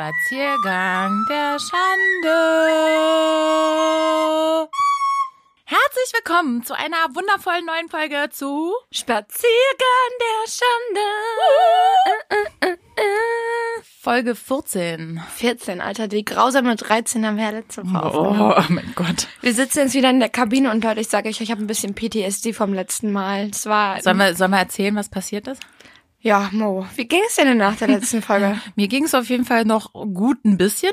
Spaziergang der Schande. Herzlich willkommen zu einer wundervollen neuen Folge zu Spaziergang der Schande. Folge 14. 14, Alter, die grausame 13 haben wir ja letzte Woche Oh, aufgenommen. mein Gott. Wir sitzen jetzt wieder in der Kabine und Leute, ich sage euch, ich habe ein bisschen PTSD vom letzten Mal. Es war, Sollen wir, sollen wir erzählen, was passiert ist? Ja, Mo, wie ging es dir denn nach der letzten Folge? Mir ging es auf jeden Fall noch gut ein bisschen.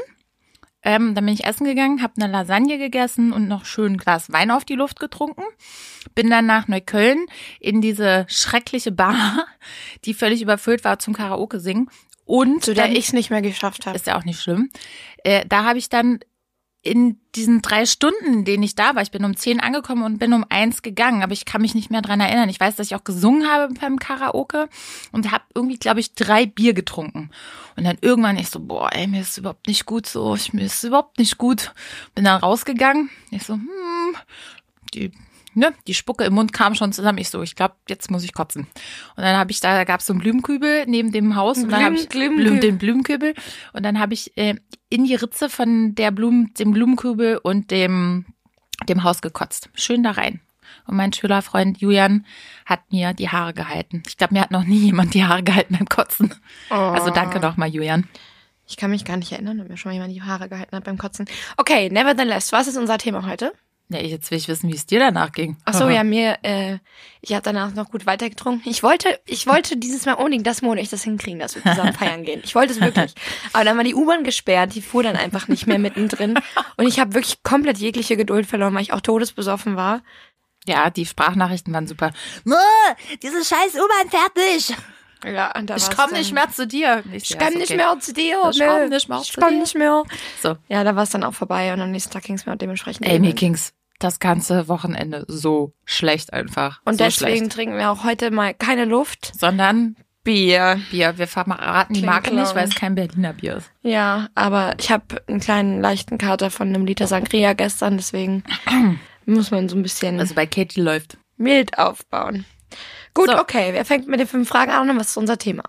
Ähm, dann bin ich essen gegangen, habe eine Lasagne gegessen und noch schön ein Glas Wein auf die Luft getrunken. Bin dann nach Neukölln in diese schreckliche Bar, die völlig überfüllt war zum Karaoke singen. Und Zu der ich es nicht mehr geschafft habe. ist ja auch nicht schlimm. Äh, da habe ich dann in diesen drei Stunden, in denen ich da war, ich bin um zehn angekommen und bin um eins gegangen, aber ich kann mich nicht mehr dran erinnern. Ich weiß, dass ich auch gesungen habe beim Karaoke und habe irgendwie, glaube ich, drei Bier getrunken. Und dann irgendwann ich so, boah, ey, mir ist überhaupt nicht gut so, ich, mir ist überhaupt nicht gut. Bin dann rausgegangen. Ich so, hm, die ne, die Spucke im Mund kam schon zusammen. Ich so, ich glaube, jetzt muss ich kotzen. Und dann habe ich da, da gab es so einen Blumenkübel neben dem Haus und dann habe ich Blum, den Blumenkübel und dann habe ich äh, in die Ritze von der Blumen, dem Blumenkübel und dem dem Haus gekotzt. Schön da rein. Und mein Schülerfreund Julian hat mir die Haare gehalten. Ich glaube, mir hat noch nie jemand die Haare gehalten beim Kotzen. Also danke nochmal, Julian. Ich kann mich gar nicht erinnern, ob mir schon mal jemand die Haare gehalten hat beim Kotzen. Okay, nevertheless, was ist unser Thema heute? Ja, jetzt will ich wissen, wie es dir danach ging. Ach so, ja, mir, äh, ich habe danach noch gut weitergetrunken. Ich wollte, ich wollte dieses Mal unbedingt, dass Mo und ich das hinkriegen, dass wir zusammen feiern gehen. Ich wollte es wirklich. Aber dann war die U-Bahn gesperrt, die fuhr dann einfach nicht mehr mittendrin. Und ich habe wirklich komplett jegliche Geduld verloren, weil ich auch todesbesoffen war. Ja, die Sprachnachrichten waren super. Mo, diese scheiß U-Bahn fertig. Ja, und da Ich war's komme nicht mehr zu dir. Ich ja, komm ist nicht okay. mehr zu dir. Ich nö. komm nicht mehr Ich zu komm dir. nicht mehr. So, Ja, da war es dann auch vorbei und am nächsten Tag ging es mir auch dementsprechend. ey, mir ging's das ganze Wochenende so schlecht einfach. Und so deswegen Schlecht. trinken wir auch heute mal keine Luft. Sondern Bier. Bier. Wir verraten die Marke nicht, weil es kein Berliner Bier ist. Ja, aber ich habe einen kleinen leichten Kater von einem Liter Sangria gestern, deswegen muss man so ein bisschen Also bei Katie läuft. mild aufbauen. Gut, So. okay, wer fängt mit den fünf Fragen an und was ist unser Thema?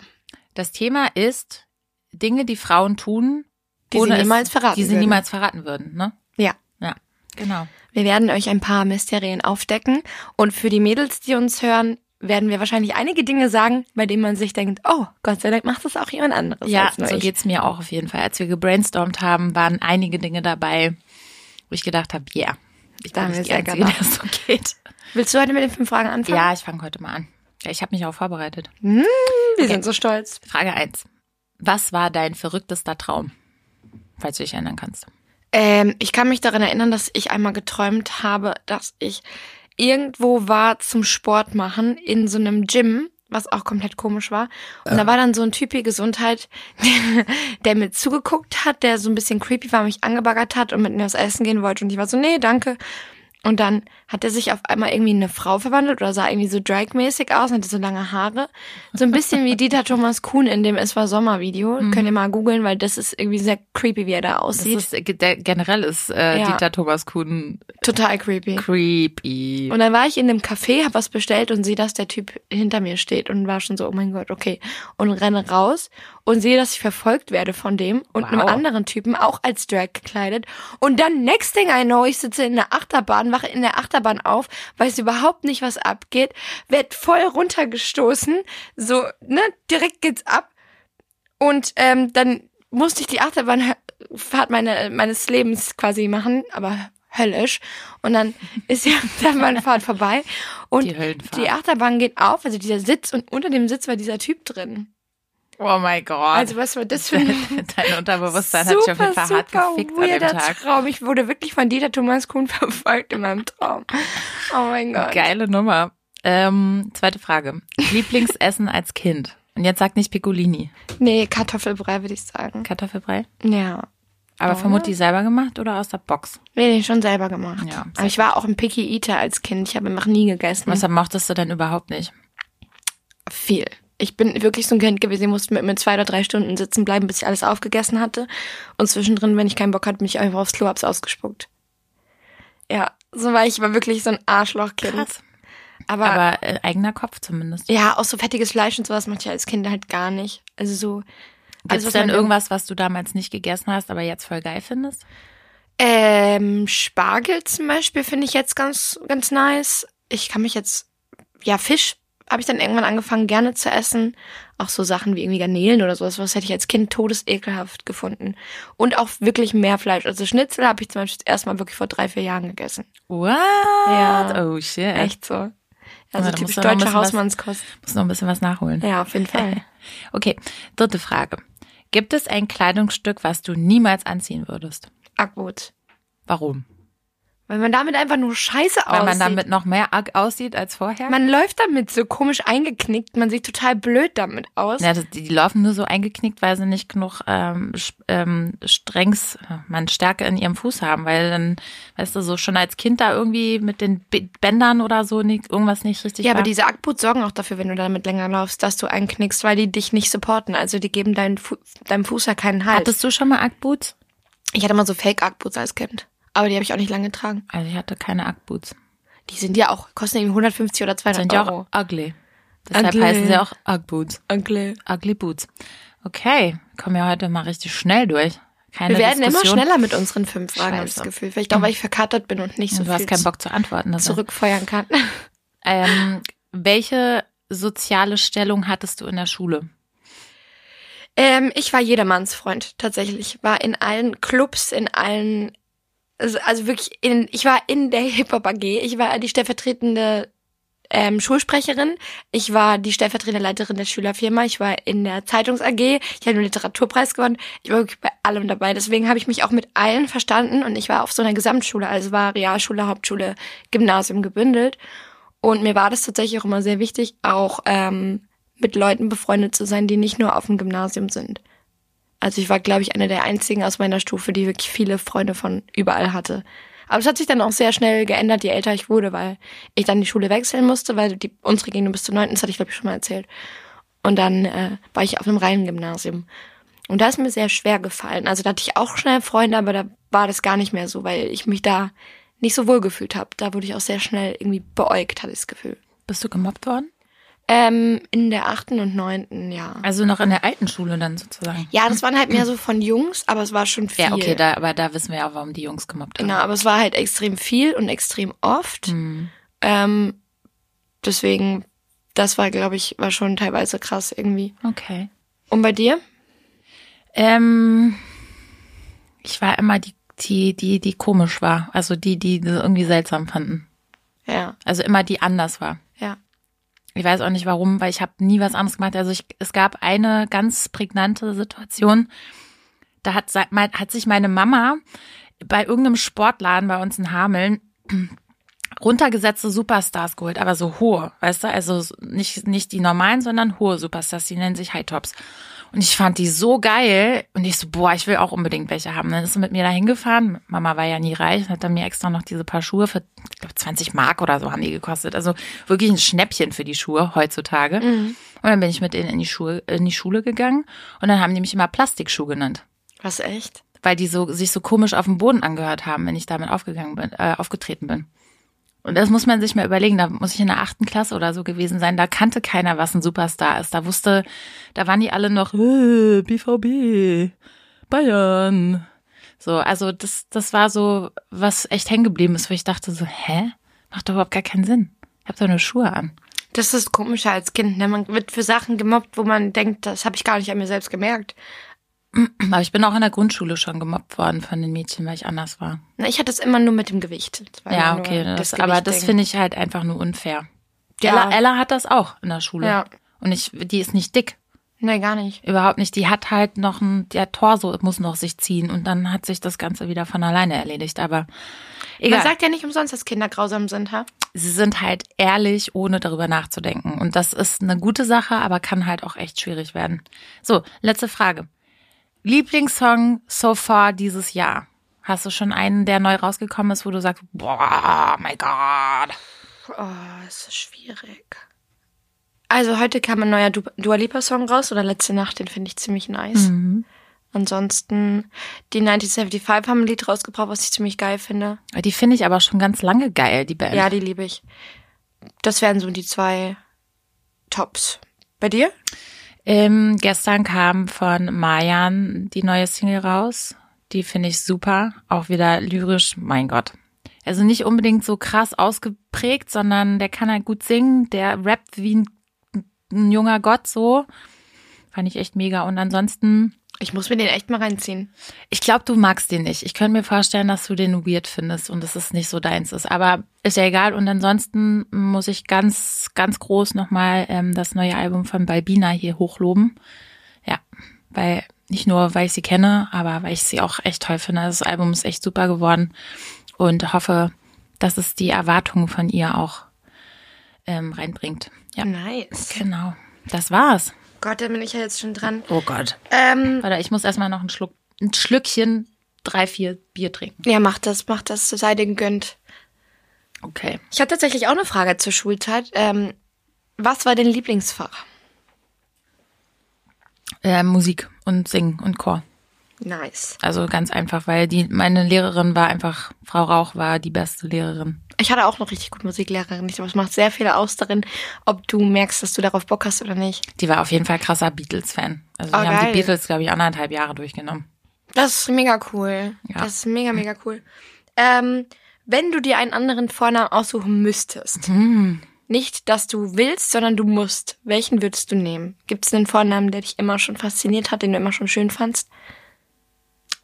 Das Thema ist Dinge, die Frauen tun, Die sie niemals verraten die sie würden. niemals verraten würden, ne? Ja. Ja, genau. Wir werden euch ein paar Mysterien aufdecken und für die Mädels, die uns hören, werden wir wahrscheinlich einige Dinge sagen, bei denen man sich denkt, oh, Gott sei Dank macht das auch jemand anderes Ja, so ich. geht's mir auch auf jeden Fall. Als wir gebrainstormt haben, waren einige Dinge dabei, wo ich gedacht habe, yeah, ich Da bin nicht die Einzige, der es so geht. Willst du heute mit den fünf Fragen anfangen? Ja, ich fange heute mal an. Ja, ich habe mich auch vorbereitet. Wir sind so stolz. Frage eins: Was war dein verrücktester Traum? Falls du dich erinnern kannst. Ähm, ich kann mich daran erinnern, dass ich einmal geträumt habe, dass ich irgendwo war zum Sport machen in so einem Gym, was auch komplett komisch war. Und da war dann so ein Typi Gesundheit, der, der mir zugeguckt hat, der so ein bisschen creepy war, mich angebaggert hat und mit mir was essen gehen wollte. Und ich war so, nee, danke. Und dann hat er sich auf einmal irgendwie in eine Frau verwandelt oder sah irgendwie so drag-mäßig aus, hatte so lange Haare. So ein bisschen wie Dieter Thomas Kuhn in dem Es war Sommer-Video. Könnt ihr mal googeln, weil das ist irgendwie sehr creepy, wie er da aussieht. ist, äh, ge- generell ist äh, Ja. Dieter Thomas Kuhn Total creepy. creepy. Und dann war ich in einem Café, hab was bestellt und sehe, dass der Typ hinter mir steht und war schon so, oh mein Gott, okay. Und renne raus und sehe, dass ich verfolgt werde von dem und Wow. einem anderen Typen, auch als Drag gekleidet. Und dann, next thing I know, ich sitze in der Achterbahn, wache in der Achterbahn auf, weiß überhaupt nicht, was abgeht, werd voll runtergestoßen, so, ne, direkt geht's ab. Und ähm, dann musste ich die Achterbahnfahrt meine, meines Lebens quasi machen, aber höllisch. Und dann ist die Achterbahnfahrt vorbei und Die die Achterbahn geht auf, also dieser Sitz und unter dem Sitz war dieser Typ drin. Oh mein Gott. Also was war das für ein Dein Unterbewusstsein hat sich auf jeden Fall hart super gefickt an dem Tag. Traum. Ich wurde wirklich von Dieter Thomas Kuhn verfolgt in meinem Traum. Oh mein Gott. Geile Nummer. Ähm, zweite Frage. Lieblingsessen als Kind. Und jetzt sag nicht Piccolini. Nee, Kartoffelbrei würde ich sagen. Kartoffelbrei? Ja. Aber Oh. von Mutti selber gemacht oder aus der Box? Nee, nee, schon selber gemacht. Ja, Aber ich war auch ein Picky Eater als Kind. Ich habe noch nie gegessen. Was mochtest du denn überhaupt nicht? Viel. Ich bin wirklich so ein Kind gewesen, ich musste mit mir zwei oder drei Stunden sitzen bleiben, bis ich alles aufgegessen hatte. Und zwischendrin, wenn ich keinen Bock hatte, bin ich einfach aufs Klo, hab's ausgespuckt. Ja, so war ich, war wirklich so ein Arschlochkind. Krass. Aber, Aber äh, eigener Kopf zumindest. ja, auch so fettiges Fleisch und sowas mochte ich als Kind halt gar nicht. Also so, Gibt es denn irgendwas, was du damals nicht gegessen hast, aber jetzt voll geil findest? Ähm, Spargel zum Beispiel finde ich jetzt ganz, ganz nice. Ich kann mich jetzt, ja, Fisch habe ich dann irgendwann angefangen gerne zu essen. Auch so Sachen wie irgendwie Garnelen oder sowas, was hätte ich als Kind todesekelhaft gefunden. Und auch wirklich mehr Fleisch. Also Schnitzel habe ich zum Beispiel erstmal wirklich vor drei, vier Jahren gegessen. What? Ja. Oh shit. Echt so. Ja, Also da typisch deutsche was- Hausmannskost. Muss noch ein bisschen was nachholen. Ja, auf jeden Fall. Okay, dritte Frage. Gibt es ein Kleidungsstück, was du niemals anziehen würdest? Ackboot. Warum? Weil man damit einfach nur scheiße Weil aussieht. man damit noch mehr arg aussieht als vorher? Man läuft damit so komisch eingeknickt. Man sieht total blöd damit aus. ja, das, die, die laufen nur so eingeknickt, weil sie nicht genug ähm, ähm, Strängs, äh, man Stärke in ihrem Fuß haben, weil dann, weißt du, so schon als Kind da irgendwie mit den Bändern oder so nicht, irgendwas nicht richtig Ja, war. aber diese Ackboots sorgen auch dafür, wenn du damit länger laufst, dass du einknickst, weil die dich nicht supporten. Also die geben deinen Fu deinem Fuß ja keinen Halt. Hattest du schon mal Ackboots? ich hatte mal so Fake-Ackboots als Kind. Aber die habe ich auch nicht lange getragen. Also ich hatte keine Ackboots. Die sind ja auch, kosten irgendwie 150 oder 200 Sind ja Euro. auch ugly. Deshalb Ugly. heißen sie auch Uggboots. Ugly. Ugly Boots. Okay, kommen ja heute mal richtig schnell durch. Keine Wir werden immer Diskussion. schneller mit unseren fünf Fragen, habe ich das. Gefühl. Vielleicht auch, weil ich verkatert bin und nicht so Und du hast viel keinen Bock zu antworten. Das zurückfeuern kann. Ähm, welche soziale Stellung hattest du in der Schule? Ähm, ich war jedermanns Freund, tatsächlich. War in allen Clubs, in allen, also, wirklich in, ich war in der Hip-Hop AG. Ich war die stellvertretende ähm, Schulsprecherin. Ich war die stellvertretende Leiterin der Schülerfirma. Ich war in der Zeitungs AG. Ich habe den Literaturpreis gewonnen. Ich war wirklich bei allem dabei. Deswegen habe ich mich auch mit allen verstanden und ich war auf so einer Gesamtschule, also war Realschule, Hauptschule, Gymnasium gebündelt. Und mir war das tatsächlich auch immer sehr wichtig, auch ähm, mit Leuten befreundet zu sein, die nicht nur auf dem Gymnasium sind. Also ich war, glaube ich, eine der einzigen aus meiner Stufe, die wirklich viele Freunde von überall hatte. Aber es hat sich dann auch sehr schnell geändert, je älter ich wurde, weil ich dann die Schule wechseln musste, weil die, unsere ging nur bis zur neunten, das hatte ich, glaube ich, schon mal erzählt. Und dann äh, war ich auf einem reinen Gymnasium. Und da ist mir sehr schwer gefallen. Also da hatte ich auch schnell Freunde, aber da war das gar nicht mehr so, weil ich mich da nicht so wohl gefühlt habe. Da wurde ich auch sehr schnell irgendwie beäugt, hatte ich das Gefühl. Bist du gemobbt worden? Ähm, in der achten und neunten, ja. Also noch in der alten Schule dann sozusagen. Ja, das waren halt mehr so von Jungs, aber es war schon viel. Ja, okay, da, aber da wissen wir ja, warum die Jungs gemobbt haben. Genau, aber es war halt extrem viel und extrem oft. Hm. Ähm, deswegen, das war, glaube ich, war schon teilweise krass irgendwie. Okay. Und bei dir? Ähm, ich war immer die, die, die, die komisch war. Also die, die das irgendwie seltsam fanden. Ja, Also immer die anders war. ja. Ich weiß auch nicht warum, weil ich habe nie was anderes gemacht. Also ich, es gab eine ganz prägnante Situation. Da hat, hat sich meine Mama bei irgendeinem Sportladen bei uns in Hameln runtergesetzte Superstars geholt, aber so hohe, weißt du? Also nicht, nicht die normalen, sondern hohe Superstars, die nennen sich High Tops. Und ich fand die so geil und ich so, boah, ich will auch unbedingt welche haben. Dann ist sie mit mir da hingefahren. Mama war ja nie reich, hat dann mir extra noch diese paar Schuhe für, ich glaube, 20 Mark oder so haben die gekostet. Also wirklich ein Schnäppchen für die Schuhe heutzutage. Und dann bin ich mit denen in die, Schule, in die Schule gegangen und dann haben die mich immer Plastikschuh genannt Was echt? weil die so sich so komisch auf dem Boden angehört haben, wenn ich damit aufgegangen bin, äh, aufgetreten bin. Und das muss man sich mal überlegen. Da muss ich in der achten Klasse oder so gewesen sein. Da kannte keiner, was ein Superstar ist. Da wusste, da waren die alle noch äh, BVB, Bayern. So, also das, das war so, was echt hängen geblieben ist, wo ich dachte so, hä, macht doch überhaupt gar keinen Sinn. Ich habe doch nur Schuhe an. Das ist komischer als Kind. Ne? Man wird für Sachen gemobbt, wo man denkt, das habe ich gar nicht an mir selbst gemerkt. Aber ich bin auch in der Grundschule schon gemobbt worden von den Mädchen, weil ich anders war. Na, ich hatte es immer nur mit dem Gewicht. Das war Ja, okay, nur das, aber das finde ich halt einfach nur unfair. Ja. Ella, Ella hat das auch in der Schule. Ja. Und ich, die ist nicht dick. Nee, gar nicht. Überhaupt nicht. Die hat halt noch ein, der Torso muss noch sich ziehen und dann hat sich das Ganze wieder von alleine erledigt. Aber egal. Man sagt ja nicht umsonst, dass Kinder grausam sind, ha? Sie sind halt ehrlich, ohne darüber nachzudenken. Und das ist eine gute Sache, aber kann halt auch echt schwierig werden. So, letzte Frage. Lieblingssong so far dieses Jahr? Hast du schon einen, der neu rausgekommen ist, wo du sagst, boah, my God. Oh, es ist schwierig. Also heute kam ein neuer Du- Dua Lipa Song raus oder letzte Nacht, den finde ich ziemlich nice. Mhm. Ansonsten die 1975 haben ein Lied rausgebracht, was ich ziemlich geil finde. Die finde ich aber schon ganz lange geil, die Band. Ja, die liebe ich. Das wären so die zwei Tops. Bei dir? Ähm, gestern kam von Mayan die neue Single raus. Die finde ich super. Auch wieder lyrisch, mein Gott. Also nicht unbedingt so krass ausgeprägt, sondern der kann halt gut singen. Der rappt wie ein, ein junger Gott so. Fand ich echt mega. Und ansonsten Ich muss mir den echt mal reinziehen. ich glaube, du magst den nicht. Ich könnte mir vorstellen, dass du den weird findest und dass es nicht so deins ist. Aber ist ja egal. Und ansonsten muss ich ganz, ganz groß nochmal ähm, das neue Album von Balbina hier hochloben. Ja, weil nicht nur, weil ich sie kenne, aber weil ich sie auch echt toll finde. Das Album ist echt super geworden und hoffe, dass es die Erwartungen von ihr auch ähm, reinbringt. Ja, Nice. genau. Das war's. Gott, da bin ich ja jetzt schon dran. Oh Gott. Ähm, Warte, ich muss erstmal noch einen Schluck, ein Schlückchen, drei, vier Bier trinken. ja, mach das, mach das, sei dir gegönnt. Okay. Ich habe tatsächlich auch eine Frage zur Schulzeit. Ähm, was war dein Lieblingsfach? Äh, Musik und Singen und Chor. Nice. Also ganz einfach, weil die meine Lehrerin war einfach, Frau Rauch war die beste Lehrerin. Ich hatte auch noch richtig gute Musiklehrerin. Ich glaube, es macht sehr viel aus darin, ob du merkst, dass du darauf Bock hast oder nicht. Die war auf jeden Fall krasser Beatles-Fan. Also Oh, die haben geil. die Beatles, glaube ich, anderthalb Jahre durchgenommen. Das ist mega cool. Ja. Das ist mega, mega cool. Ähm, wenn du dir einen anderen Vornamen aussuchen müsstest, Hm. nicht, dass du willst, sondern du musst, welchen würdest du nehmen? Gibt es einen Vornamen, der dich immer schon fasziniert hat, den du immer schon schön fandst?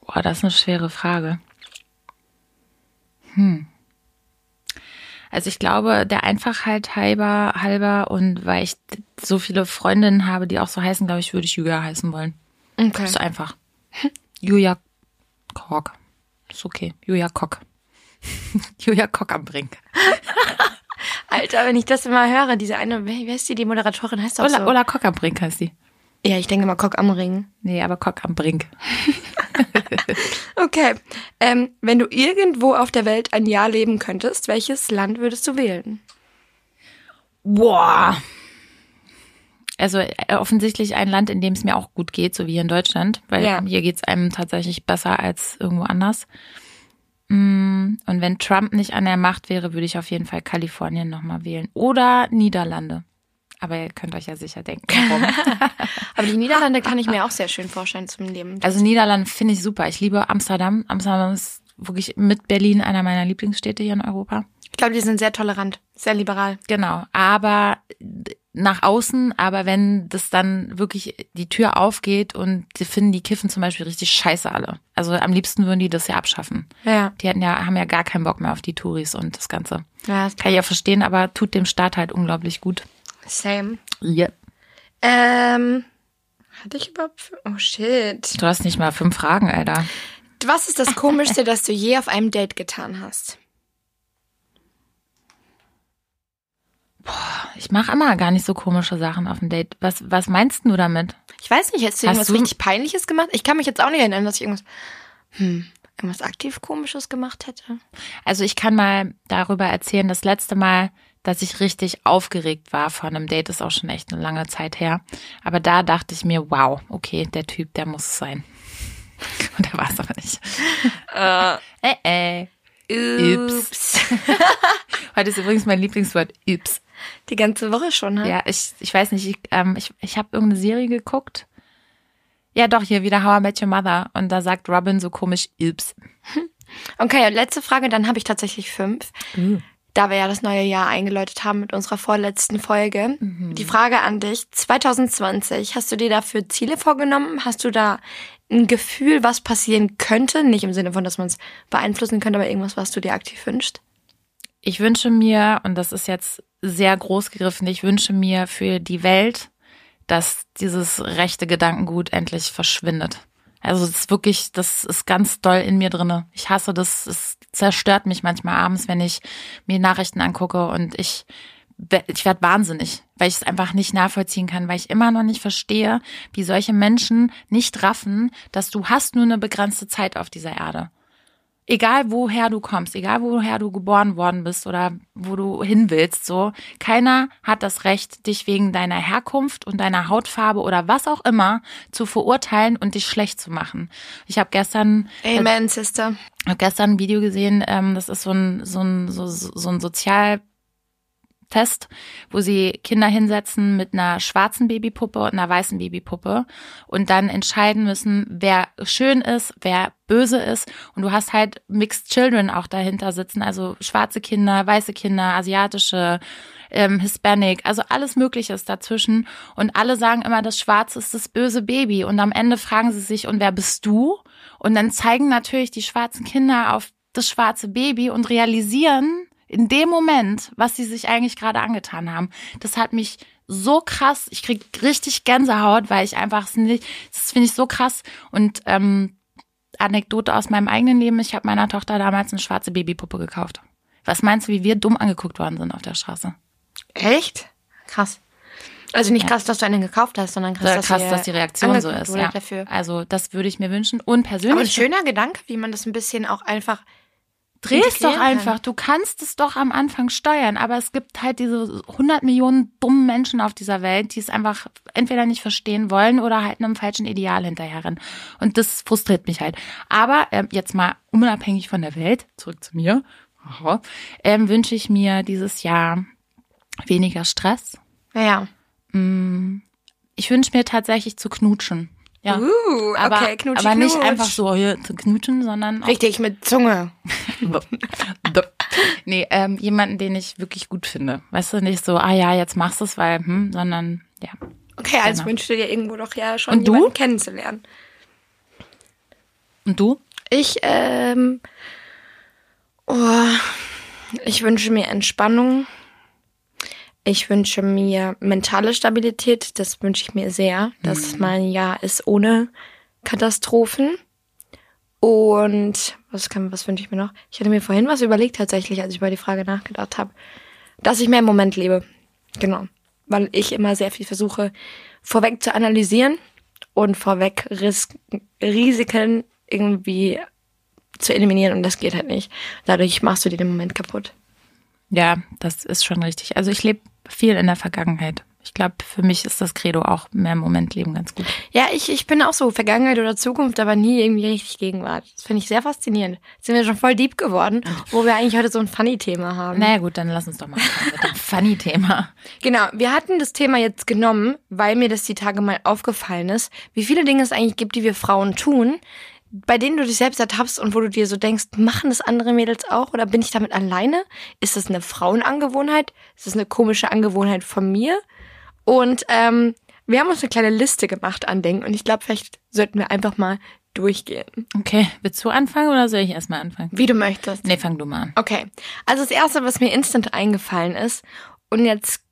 Boah, das ist eine schwere Frage. Hm. Also ich glaube, der Einfachheit halber, halber und weil ich so viele Freundinnen habe, die auch so heißen, glaube ich, würde ich Julia heißen wollen. Okay. Ist einfach. Julia Kork. Ist okay. Julia Kock. Julia Kock am Brink. Alter, wenn ich das immer höre, diese eine, wer, wer ist die, die Moderatorin heißt auch Ola, so. Ola Kock am Brink heißt die. Ja, ich denke mal Cock am Ring. Nee, aber Kock am Brink. Okay. Ähm, wenn du irgendwo auf der Welt ein Jahr leben könntest, welches Land würdest du wählen? Boah. Also äh, offensichtlich ein Land, in dem es mir auch gut geht, so wie hier in Deutschland, weil Ja. hier geht's einem tatsächlich besser als irgendwo anders. Mm, Und wenn Trump nicht an der Macht wäre, würde ich auf jeden Fall Kalifornien nochmal wählen. Oder Niederlande. Aber ihr könnt euch ja sicher denken, warum. Aber die Niederlande kann ich mir auch sehr schön vorstellen zum Leben. also Niederlande finde ich super. Ich liebe Amsterdam. Amsterdam ist wirklich mit Berlin einer meiner Lieblingsstädte hier in Europa. ich glaube, die sind sehr tolerant, sehr liberal. Genau, aber nach außen, aber wenn das dann wirklich die Tür aufgeht und die finden die Kiffen zum Beispiel richtig scheiße alle. Also am liebsten würden die das ja abschaffen. Ja. Die hatten ja, haben ja gar keinen Bock mehr auf die Touris und das Ganze. Ja, das Kann ich ja verstehen, aber tut dem Staat halt unglaublich gut. Same. Ja. Ähm, hatte ich überhaupt, oh shit. Du hast nicht mal fünf Fragen, Alter. Was ist das Komischste, das du je auf einem Date getan hast? Ich mache immer gar nicht so komische Sachen auf dem Date. Was, was meinst du damit? Ich weiß nicht, hast du Hast irgendwas du- richtig Peinliches gemacht? Ich kann mich jetzt auch nicht erinnern, dass ich irgendwas, hm, irgendwas aktiv Komisches gemacht hätte. Also ich kann mal darüber erzählen, das letzte Mal, dass ich richtig aufgeregt war von einem Date, ist auch schon echt eine lange Zeit her. Aber da dachte ich mir, wow, okay, der Typ, der muss es sein. Und der war es aber nicht. äh, äh. Ups. Heute ist übrigens mein Lieblingswort, Ups. Die ganze Woche schon, ne? Ja, ich, ich weiß nicht, ich, ähm, ich, ich habe irgendeine Serie geguckt. Ja, doch, hier wieder How I Met Your Mother. Und da sagt Robin so komisch, Ups. Okay, und letzte Frage, dann habe ich tatsächlich fünf. Da wir ja das neue Jahr eingeläutet haben mit unserer vorletzten Folge. Die Frage an dich, 2020, hast du dir dafür Ziele vorgenommen? Hast du da ein Gefühl, was passieren könnte? Nicht im Sinne von, dass man es beeinflussen könnte, aber irgendwas, was du dir aktiv wünschst? Ich wünsche mir, und das ist jetzt sehr groß gegriffen, ich wünsche mir für die Welt, dass dieses rechte Gedankengut endlich verschwindet. Also es ist wirklich, das ist ganz doll in mir drinne. Ich hasse das, es zerstört mich manchmal abends, wenn ich mir Nachrichten angucke und ich ich werde wahnsinnig, weil ich es einfach nicht nachvollziehen kann, weil ich immer noch nicht verstehe, wie solche Menschen nicht raffen, dass du hast nur eine begrenzte Zeit auf dieser Erde egal woher du kommst, egal woher du geboren worden bist oder wo du hin willst, so, keiner hat das Recht, dich wegen deiner Herkunft und deiner Hautfarbe oder was auch immer zu verurteilen und dich schlecht zu machen. Ich habe gestern Amen, Sister. habe gestern ein Video gesehen, ähm, das ist so ein, so ein, so, so ein Sozial, Test, wo sie Kinder hinsetzen mit einer schwarzen Babypuppe und einer weißen Babypuppe und dann entscheiden müssen, wer schön ist, wer böse ist. Und du hast halt Mixed Children auch dahinter sitzen, also schwarze Kinder, weiße Kinder, asiatische, ähm, Hispanic, also alles Mögliche ist dazwischen. Und alle sagen immer, das Schwarze ist das böse Baby. Und am Ende fragen sie sich, und wer bist du? Und dann zeigen natürlich die schwarzen Kinder auf das schwarze Baby und realisieren, in dem Moment, was sie sich eigentlich gerade angetan haben. Das hat mich so krass, ich krieg richtig Gänsehaut, weil ich einfach, das finde ich so krass. Und ähm, Anekdote aus meinem eigenen Leben, ich habe meiner Tochter damals eine schwarze Babypuppe gekauft. Was meinst du, wie wir dumm angeguckt worden sind auf der Straße? Echt? Krass. Also nicht krass, dass du einen gekauft hast, sondern krass, dass, krass, dass die Reaktion so ist. Ja. Dafür. Also das würde ich mir wünschen. Und persönlich. Aber ein schöner Gedanke, wie man das ein bisschen auch einfach Dreh es doch einfach. Kann. Du kannst es doch am Anfang steuern, aber es gibt halt diese 100 Millionen dummen Menschen auf dieser Welt, die es einfach entweder nicht verstehen wollen oder halt einem falschen Ideal hinterherrennen. Und das frustriert mich halt. Aber äh, jetzt mal unabhängig von der Welt, zurück zu mir, ähm, wünsche ich mir dieses Jahr weniger Stress. Ja. Mm, ich wünsche mir tatsächlich zu knutschen. Ja. Uh, aber, okay, knutsch, aber nicht einfach so hier zu knutschen, sondern auch richtig mit Zunge. nee, ähm, jemanden, den ich wirklich gut finde. Weißt du, nicht so, ah ja, jetzt machst du es, weil, hm, sondern ja. Okay, also genau. wünschst du dir irgendwo doch ja schon Und jemanden du? kennenzulernen. Und du? Ich, ähm, oh, ich wünsche mir Entspannung. Ich wünsche mir mentale Stabilität, das wünsche ich mir sehr, dass mhm. mein Jahr ist ohne Katastrophen. Und was kann, was wünsche ich mir noch? Ich hatte mir vorhin was überlegt tatsächlich, als ich über die Frage nachgedacht habe, dass ich mehr im Moment lebe. Genau. Weil ich immer sehr viel versuche, vorweg zu analysieren und vorweg Ris Risiken irgendwie zu eliminieren und das geht halt nicht. Dadurch machst du dir den Moment kaputt. Ja, das ist schon richtig. Also ich lebe viel in der Vergangenheit. Ich glaube, für mich ist das Credo auch mehr im Moment leben ganz gut. Ja, ich, ich bin auch so Vergangenheit oder Zukunft, aber nie irgendwie richtig Gegenwart. Das finde ich sehr faszinierend. Jetzt sind wir schon voll deep geworden, wo wir eigentlich heute so ein Funny-Thema haben. Naja gut, dann lass uns doch mal mit dem Funny-Thema. Genau, wir hatten das Thema jetzt genommen, weil mir das die Tage mal aufgefallen ist, wie viele Dinge es eigentlich gibt, die wir Frauen tun, bei denen du dich selbst ertappst und wo du dir so denkst, machen das andere Mädels auch oder bin ich damit alleine? Ist das eine Frauenangewohnheit? Ist das eine komische Angewohnheit von mir? Und ähm, wir haben uns eine kleine Liste gemacht an Dingen und ich glaube, vielleicht sollten wir einfach mal durchgehen. Okay, willst du anfangen oder soll ich erstmal anfangen? Wie du möchtest. Nee, fang du mal an. Okay, also das Erste, was mir instant eingefallen ist und jetzt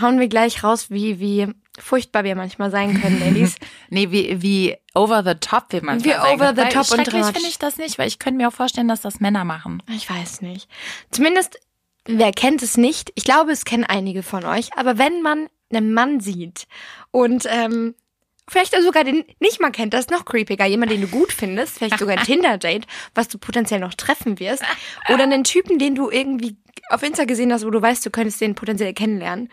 hauen wir gleich raus, wie, wie furchtbar wir manchmal sein können, Ladies. nee, wie, wie over the top wir manchmal Wie over the top und Schrecklich finde ich das nicht, weil ich könnte mir auch vorstellen, dass das Männer machen. Ich weiß nicht. Zumindest, wer kennt es nicht? Ich glaube, es kennen einige von euch. Aber wenn man einen Mann sieht und ähm, vielleicht sogar den nicht mal kennt, das ist noch creepiger. Jemand, den du gut findest, vielleicht sogar ein Tinder-Date, was du potenziell noch treffen wirst. Oder einen Typen, den du irgendwie auf Insta gesehen hast, wo du weißt, du könntest den potenziell kennenlernen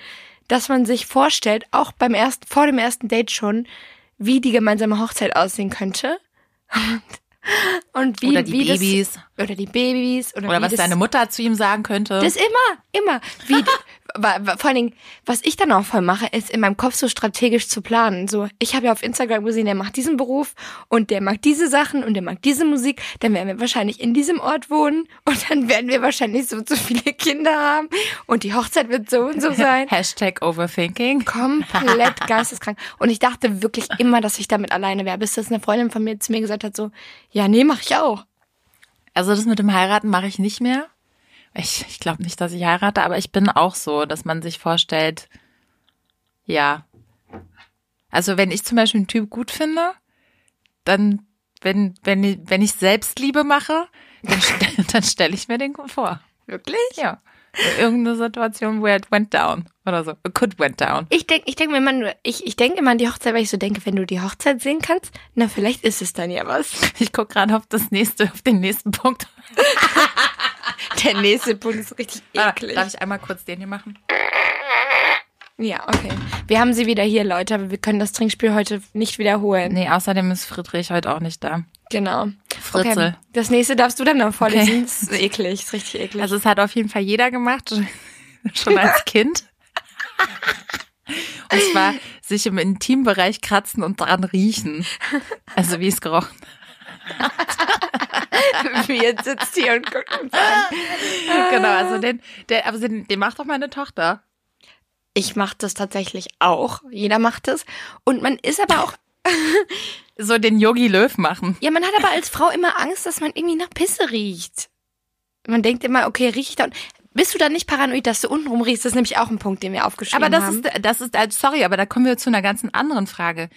dass man sich vorstellt, auch beim ersten, vor dem ersten Date schon, wie die gemeinsame Hochzeit aussehen könnte. Und wie, oder die wie Babys. Das, oder die Babys. Oder, oder was deine Mutter zu ihm sagen könnte. Das immer, immer. Wie, vor allen Dingen, was ich dann auch voll mache, ist in meinem Kopf so strategisch zu planen. So, ich habe ja auf Instagram gesehen, der macht diesen Beruf und der mag diese Sachen und der mag diese Musik. Dann werden wir wahrscheinlich in diesem Ort wohnen und dann werden wir wahrscheinlich so zu viele Kinder haben und die Hochzeit wird so und so sein. Hashtag Overthinking. Komplett geisteskrank. Und ich dachte wirklich immer, dass ich damit alleine wäre, bis das eine Freundin von mir zu mir gesagt hat, so, ja, nee, mach ich auch. Also das mit dem Heiraten mache ich nicht mehr ich, ich glaube nicht, dass ich heirate, aber ich bin auch so, dass man sich vorstellt, ja. Also wenn ich zum Beispiel einen Typ gut finde, dann, wenn, wenn, ich, wenn ich Selbstliebe mache, dann, stelle ich mir den vor. Wirklich? Ja. Irgendeine Situation, where it went down oder so. It could went down. Ich denke ich denk mir immer ich, ich denke immer an die Hochzeit, weil ich so denke, wenn du die Hochzeit sehen kannst, na, vielleicht ist es dann ja was. Ich gucke gerade auf das nächste, auf den nächsten Punkt. Der nächste Punkt ist richtig eklig. Ah, darf ich einmal kurz den hier machen? Ja, okay. Wir haben sie wieder hier, Leute, aber wir können das Trinkspiel heute nicht wiederholen. Nee, außerdem ist Friedrich heute auch nicht da. Genau. Fritzel. Okay. Das nächste darfst du dann noch vorlesen. Okay. Das ist eklig, ist richtig eklig. Also es hat auf jeden Fall jeder gemacht. schon als Kind. Und zwar sich im Intimbereich kratzen und dran riechen. Also wie es gerochen. Jetzt sitzt hier und guckt uns an. Genau, also den, der, aber den, den macht doch meine Tochter. Ich mache das tatsächlich auch. Jeder macht das. Und man ist aber auch. So den Yogi Löw machen. Ja, man hat aber als Frau immer Angst, dass man irgendwie nach Pisse riecht. Man denkt immer, okay, riech ich da. Bist du dann nicht paranoid, dass du untenrum riechst? Das ist nämlich auch ein Punkt, den wir aufgeschrieben Aber das haben. ist, das ist, also sorry, aber da kommen wir zu einer ganz anderen Frage.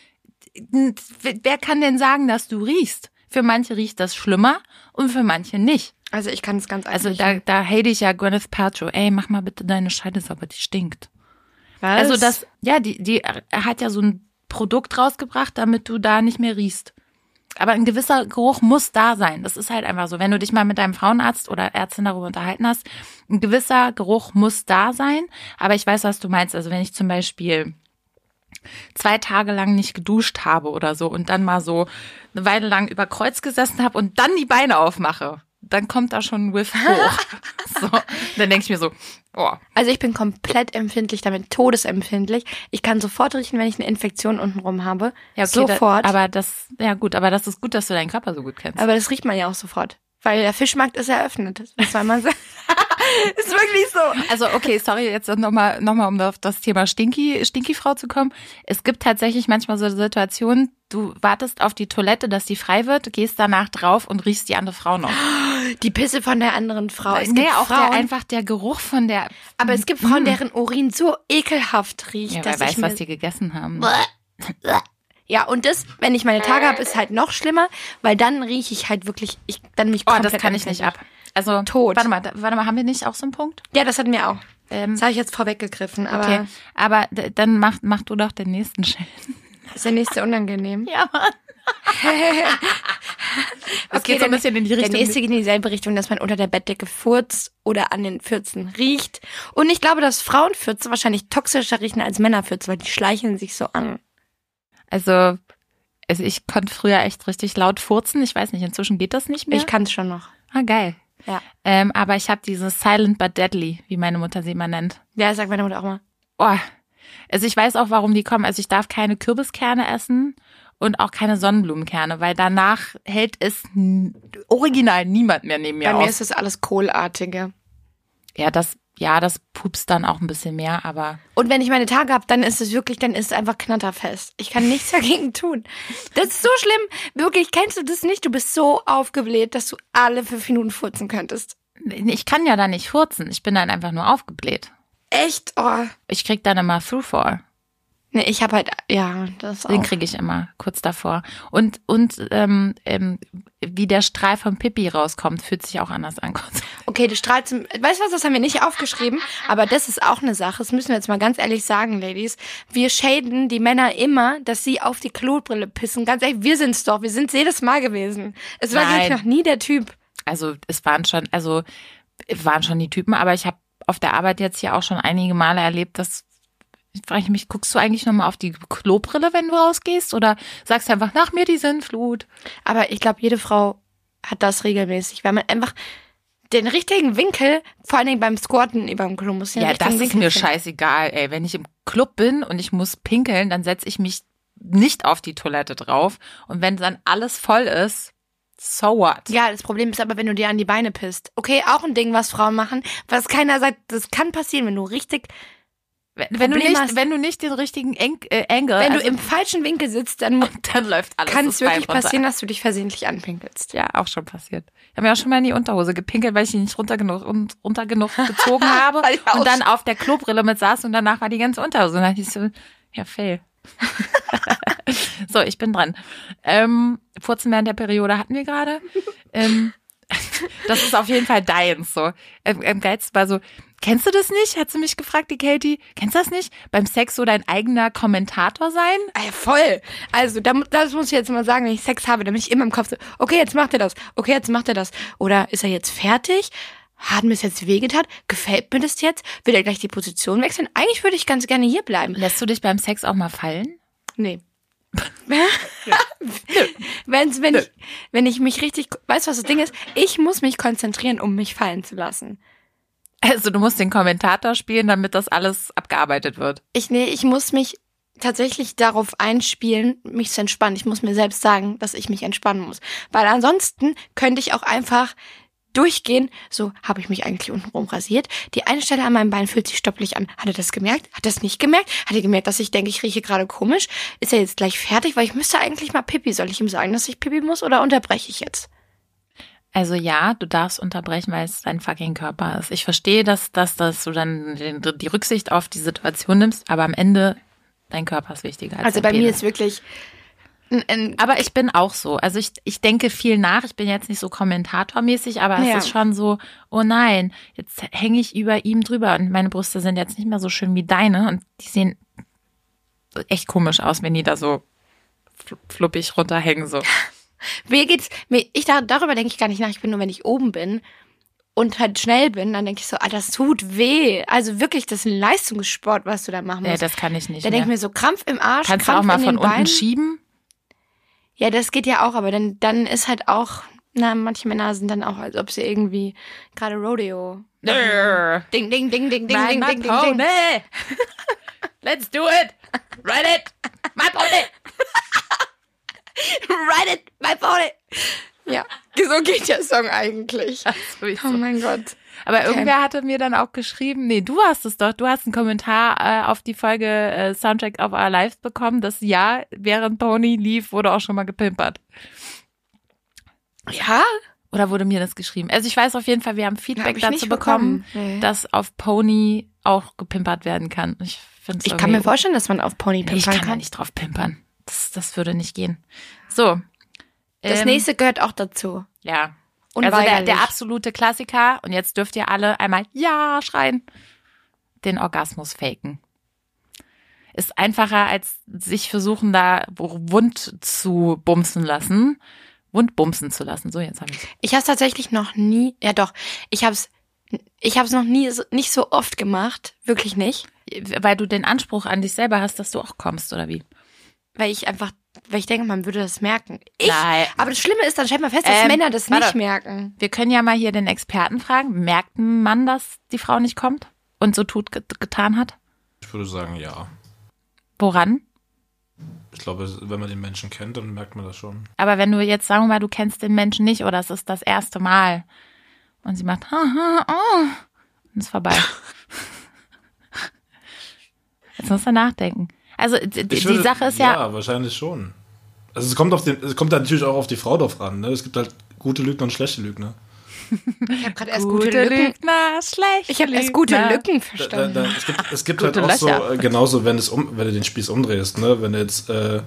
Wer kann denn sagen, dass du riechst? Für manche riecht das schlimmer und für manche nicht. also ich kann es ganz einfach Also da, da hate ich ja Gwyneth Paltrow. Ey, mach mal bitte deine Scheide sauber, die stinkt. Was? Also das, ja, die, die hat ja so ein Produkt rausgebracht, damit du da nicht mehr riechst. Aber ein gewisser Geruch muss da sein. Das ist halt einfach so. Wenn du dich mal mit deinem Frauenarzt oder Ärztin darüber unterhalten hast, ein gewisser Geruch muss da sein. Aber ich weiß, was du meinst. Also wenn ich zum Beispiel zwei Tage lang nicht geduscht habe oder so und dann mal so eine Weile lang über Kreuz gesessen habe und dann die Beine aufmache, dann kommt da schon ein Whiff hoch. so, dann denke ich mir so, oh, Also ich bin komplett empfindlich damit, todesempfindlich. Ich kann sofort riechen, wenn ich eine Infektion untenrum habe. Ja, okay, sofort. Da, aber das, ja gut, aber das ist gut, dass du deinen Körper so gut kennst. Aber das riecht man ja auch sofort. Weil der Fischmarkt ist eröffnet. Das soll man sagen. ist wirklich so. also okay, sorry, jetzt nochmal, noch mal, um auf das Thema Stinky, Stinky-Frau zu kommen. Es gibt tatsächlich manchmal so Situationen, du wartest auf die Toilette, dass die frei wird, gehst danach drauf und riechst die andere Frau noch. Die Pisse von der anderen Frau. Es nee, gibt auch Frauen, der, einfach der Geruch von der, aber es gibt Frauen, deren Urin so ekelhaft riecht, ja, wer weiß, was die gegessen haben. Ja, und das, wenn ich meine Tage habe, ist halt noch schlimmer, weil dann rieche ich halt wirklich, ich dann mich Oh, komplett das kann ich nicht ab. Also, Tot. Warte mal, warte mal, haben wir nicht auch so einen Punkt? Ja, das hatten wir auch. Ähm, Das habe ich jetzt vorweggegriffen, aber okay, aber dann mach, mach du doch den nächsten Schild. ist der nächste unangenehm. Ja, Mann. Geht so ein der- bisschen in die Der Richtung. nächste geht in dieselbe Richtung, dass man unter der Bettdecke furzt oder an den Pfützen riecht. Und ich glaube, dass Frauenfürze wahrscheinlich toxischer riechen als Männerfürze, weil die schleichen sich so an. Also, also ich konnte früher echt richtig laut furzen. Ich weiß nicht, inzwischen geht das nicht mehr. Ich kann es schon noch. ah, geil. Ja. Ähm, aber ich habe dieses Silent but Deadly, wie meine Mutter sie immer nennt. Ja, sagt meine Mutter auch mal. Oh. Also ich weiß auch, warum die kommen. Also ich darf keine Kürbiskerne essen und auch keine Sonnenblumenkerne, weil danach hält es original niemand mehr neben mir Bei mir aus. ist das alles Kohlartige. ja, das, ja, das pupst dann auch ein bisschen mehr, aber Und wenn ich meine Tage habe, dann ist es wirklich, dann ist es einfach knatterfest. Ich kann nichts dagegen tun. Das ist so schlimm. Wirklich, kennst du das nicht? Du bist so aufgebläht, dass du alle fünf Minuten furzen könntest. ich kann ja da nicht furzen. Ich bin dann einfach nur aufgebläht. Echt? Oh. Ich krieg dann immer Through for. Nee, ich habe halt, ja, das Den kriege ich immer kurz davor. Und, und ähm, ähm, wie der Strahl von Pippi rauskommt, fühlt sich auch anders an. Okay, du strahlst, im- weißt du was, das haben wir nicht aufgeschrieben, aber das ist auch eine Sache, das müssen wir jetzt mal ganz ehrlich sagen, Ladies. Wir schäden die Männer immer, dass sie auf die Klobrille pissen. Ganz ehrlich, wir sind's doch, wir sind's jedes Mal gewesen. Es war wirklich noch nie der Typ. Also es waren schon, also es waren schon die Typen, aber ich habe auf der Arbeit jetzt hier auch schon einige Male erlebt, dass frage ich mich, guckst du eigentlich nochmal auf die Klobrille, wenn du rausgehst? Oder sagst du einfach, nach mir die Sinnflut? Aber ich glaube, jede Frau hat das regelmäßig, weil man einfach den richtigen Winkel, vor allen Dingen beim Squatten über dem Klo muss. Ja, das ist mir finden. scheißegal, ey. Wenn ich im Club bin und ich muss pinkeln, dann setze ich mich nicht auf die Toilette drauf. Und wenn dann alles voll ist, so what? Ja, das Problem ist aber, wenn du dir an die Beine pisst. Okay, auch ein Ding, was Frauen machen, was keiner sagt, das kann passieren, wenn du richtig, Wenn, wenn, du nicht, hast- wenn du nicht den richtigen Eng, äh, Angle, wenn also, du im falschen Winkel sitzt, dann dann läuft alles kann es wirklich passieren, dass du dich versehentlich anpinkelst. Ja, auch schon passiert. Ich habe mir auch schon mal in die Unterhose gepinkelt, weil ich die nicht runter genug, und, runter genug gezogen habe und dann auf der Klobrille mit saß und danach war die ganze Unterhose. Und dann dachte ich so, ja, fail. so, ich bin dran. Ähm, Furzen während der Periode hatten wir gerade. Ähm, das ist auf jeden Fall deins. So. Ähm, ähm, geilst war so, kennst du das nicht? Hat sie mich gefragt, die Katie. Kennst du das nicht? Beim Sex so dein eigener Kommentator sein? Ah ja, voll. Also, das muss ich jetzt mal sagen, wenn ich Sex habe, dann bin ich immer im Kopf so, okay, jetzt macht er das, okay, jetzt macht er das. Oder ist er jetzt fertig? Hat mir es jetzt wehgetan? Gefällt mir das jetzt? Will er gleich die Position wechseln? Eigentlich würde ich ganz gerne hier bleiben. Lässt du dich beim Sex auch mal fallen? Nee. Wenn's, wenn, ich, wenn ich mich richtig, weißt du, was das Ding ist? Ich muss mich konzentrieren, um mich fallen zu lassen. Also du musst den Kommentator spielen, damit das alles abgearbeitet wird. Ich, nee, ich muss mich tatsächlich darauf einspielen, mich zu entspannen. Ich muss mir selbst sagen, dass ich mich entspannen muss. Weil ansonsten könnte ich auch einfach durchgehen. So, habe ich mich eigentlich untenrum rasiert? Die eine Stelle an meinem Bein fühlt sich stopplich an. Hat er das gemerkt? Hat er das nicht gemerkt? Hat er gemerkt, dass ich denke, ich rieche gerade komisch? Ist er jetzt gleich fertig? Weil ich müsste eigentlich mal Pipi. Soll ich ihm sagen, dass ich Pipi muss oder unterbreche ich jetzt? Also ja, du darfst unterbrechen, weil es dein fucking Körper ist. Ich verstehe, dass, dass, dass du dann die Rücksicht auf die Situation nimmst, aber am Ende dein Körper ist wichtiger. Als Also bei mir Penis. ist wirklich Aber ich bin auch so. Also ich, ich denke viel nach. Ich bin jetzt nicht so kommentatormäßig, aber Ja. es ist schon so, oh nein, jetzt hänge ich über ihm drüber und meine Brüste sind jetzt nicht mehr so schön wie deine und die sehen echt komisch aus, wenn die da so fl- fluppig runterhängen. So. Mir geht's, mir, ich da, darüber denke ich gar nicht nach. Ich bin nur, wenn ich oben bin und halt schnell bin, dann denke ich so, ah, das tut weh. Also wirklich, das ist ein Leistungssport, was du da machen Nee, musst. das kann ich nicht da denke ich mir so, Krampf im Arsch, Kannst du Krampf auch mal von unten Beinen. schieben? Ja, das geht ja auch, aber dann, dann ist halt auch, na, manche Männer sind dann auch, als ob sie irgendwie gerade Rodeo. Ding, ding, ding, ding, ding, Ride ding, ding, ding, ding. Let's do it. Ride it. My pony. Ride it, my pony. Ja, so geht der Song eigentlich. Oh mein Gott. Aber irgendwer hatte mir dann auch geschrieben, nee, du hast es doch, du hast einen Kommentar äh, auf die Folge äh, Soundtrack of Our Lives bekommen, das ja, während Pony lief, wurde auch schon mal gepimpert. Ja? Oder wurde mir das geschrieben? Also ich weiß auf jeden Fall, wir haben Feedback Hab ich dazu bekommen, bekommen. Nee. dass auf Pony auch gepimpert werden kann. Ich, Ich kann mir vorstellen, dass man auf Pony pimpern ich kann da kann. nicht drauf pimpern. Das, das würde nicht gehen. So. Das ähm, nächste gehört auch dazu. Ja. Also der, der absolute Klassiker, und jetzt dürft ihr alle einmal Ja schreien, den Orgasmus faken. Ist einfacher, als sich versuchen, da wund zu bumsen lassen. Wund bumsen zu lassen. So, jetzt habe ich Ich habe es tatsächlich noch nie, ja doch, ich habe es ich habe es noch nie nicht so oft gemacht, wirklich nicht, Weil du den Anspruch an dich selber hast, dass du auch kommst, oder wie? Weil ich einfach, weil ich denke, man würde das merken. Ich, Nein. aber das Schlimme ist, dann stellt man fest, dass Ähm, Männer das warte. nicht merken. Wir können ja mal hier den Experten fragen. Merkt ein Mann, dass die Frau nicht kommt und so tut, get- getan hat? Ich würde sagen, ja. Woran? Ich glaube, wenn man den Menschen kennt, dann merkt man das schon. Aber wenn du jetzt, sagen wir mal, du kennst den Menschen nicht oder es ist das erste Mal und sie macht, ha, ha, oh, und ist vorbei. Jetzt musst du nachdenken. Also die würde- Sache ist ja, Ja, wahrscheinlich schon. Also es kommt auf den, es kommt natürlich auch auf die Frau drauf an. Ne? Es gibt halt gute Lügner und schlechte Lügner. Ich habe gerade erst gute, gute, Lücken. Lügner, schlechte Ich habe erst gute Lügner. Lücken Da, da, verstanden. da, es gibt, es gibt halt auch so, Löcher. äh, genauso, wenn, es um, wenn du den Spieß umdrehst, ne? Wenn du jetzt, äh,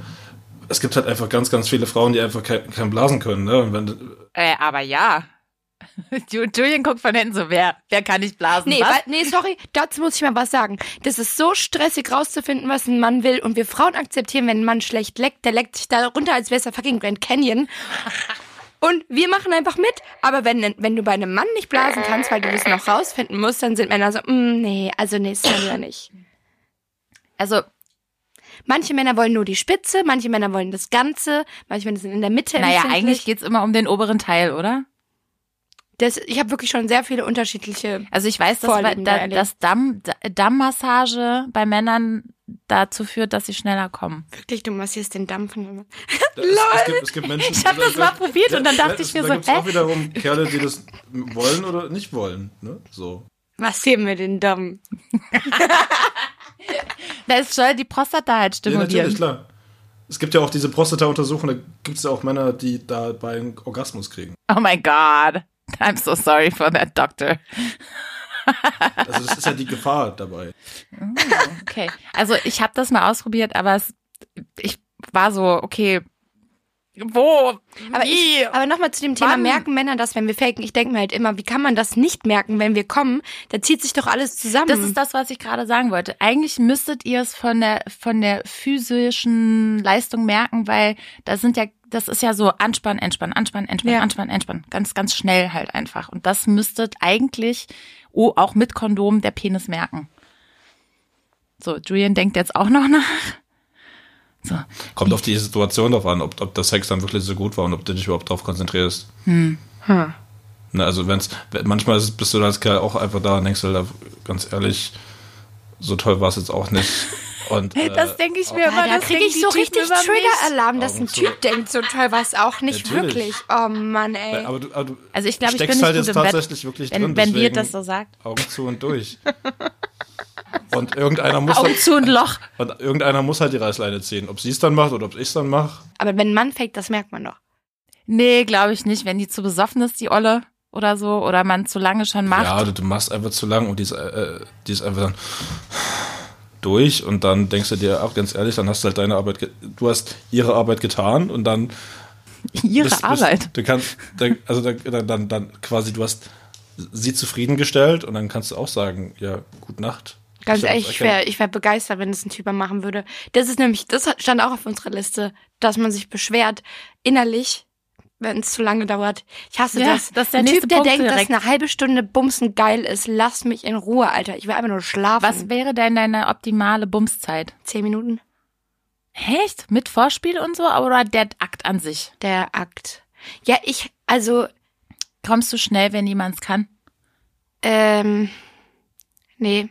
es gibt halt einfach ganz, ganz viele Frauen, die einfach kein, kein Blasen können, ne? Und wenn, Äh, aber ja. Ju- Julian guckt von hinten so, wer, wer kann nicht blasen? Nee, weil, nee, sorry, dazu muss ich mal was sagen. Das ist so stressig rauszufinden, was ein Mann will. Und wir Frauen akzeptieren, wenn ein Mann schlecht leckt, der leckt sich da runter, als wäre es der fucking Grand Canyon. Und wir machen einfach mit. Aber wenn, wenn du bei einem Mann nicht blasen kannst, weil du das noch rausfinden musst, dann sind Männer so, mm, nee, also nee, sorry, ja nicht. Also, Manche Männer wollen nur die Spitze, manche Männer wollen das Ganze, manche Männer sind in der Mitte. naja, eigentlich geht's immer um den oberen Teil, oder? Das, ich habe wirklich schon sehr viele unterschiedliche. Also ich weiß, dass, da dass Damm, Dammmassage bei Männern dazu führt, dass sie schneller kommen. Wirklich, du massierst den Dampfen. es, es, gibt, es gibt Menschen. Ich hab das mal probiert und dann dachte Ja, ich mir da so, gibt's hä? auch wiederum Kerle, die das wollen oder nicht wollen, ne? So. Massieren wir den Damm. Da ist soll die Prostata halt Ja, stimulieren. natürlich, klar. Es gibt ja auch diese Prostata-Untersuchung, da gibt es ja auch Männer, die dabei einen Orgasmus kriegen. oh my God. I'm so sorry for that doctor. Also das ist ja die Gefahr dabei. Okay. Also ich habe das mal ausprobiert, aber es, ich war so, okay, wo? Aber, ich, aber nochmal zu dem Thema, Wann? merken Männer das, wenn wir faken? Ich denke mir halt immer, wie kann man das nicht merken, wenn wir kommen? Da zieht sich doch alles zusammen. Das ist das, was ich gerade sagen wollte. Eigentlich müsstet ihr es von der von der physischen Leistung merken, weil da sind ja das ist ja so anspannen, entspannen, anspannen, entspannen, Ja. anspannen, entspannen, ganz ganz schnell halt einfach und das müsstet eigentlich oh, auch mit Kondom der Penis merken. So, Julian denkt jetzt auch noch nach. So, Kommt auf die Situation drauf an, ob, ob der Sex dann wirklich so gut war und ob du dich überhaupt drauf konzentrierst. Hm. Ne? Ne, also wenn's, manchmal ist, bist du als Kerl auch einfach da und denkst halt, ganz ehrlich, so toll war es jetzt auch nicht. Und, äh, das denke ich mir immer. da das kriege ich so Typen richtig. Trigger-Alarm, dass ein. Typ denkt, so toll war es auch nicht Natürlich. wirklich. Oh Mann, ey. aber du, aber du Also ich glaube, ich bin nicht halt gut jetzt im Bett, tatsächlich wirklich wenn, drin. wenn dir deswegen das so sagt. Augen zu und durch. und irgendeiner muss Augen halt, zu und Loch. und irgendeiner muss halt die Reißleine ziehen. Ob sie es dann macht oder ob ich es dann mache. Aber wenn ein Mann fake, das merkt man doch. Nee, glaube ich nicht. Wenn die zu besoffen ist, die Olle oder so, oder man zu lange schon macht. Ja, du, du machst einfach zu lang und die ist, äh, die ist einfach dann durch und dann denkst du dir auch ganz ehrlich, dann hast du halt deine Arbeit, du hast ihre Arbeit getan und dann Ihre bist, Arbeit. Bist, du kannst, dann, also dann, dann, dann, dann quasi, du hast sie zufriedengestellt und dann kannst du auch sagen, ja, gute Nacht. Ganz Ich ehrlich, ich wäre ich wär begeistert, wenn es ein Typ mal machen würde. Das ist nämlich, das stand auch auf unserer Liste, dass man sich beschwert, innerlich, wenn es zu lange dauert. Ich hasse Ja, das. das ist der ein Typ, der Punkt denkt, direkt. dass eine halbe Stunde Bumsen geil ist, lass mich in Ruhe, Alter. Ich will einfach nur schlafen. Was wäre denn deine optimale Bumszeit? Zehn Minuten? Echt? Mit Vorspiel und so? Oder der Akt an sich? Der Akt. Ja, ich, also, Kommst du schnell, wenn jemand es kann? ähm, nee.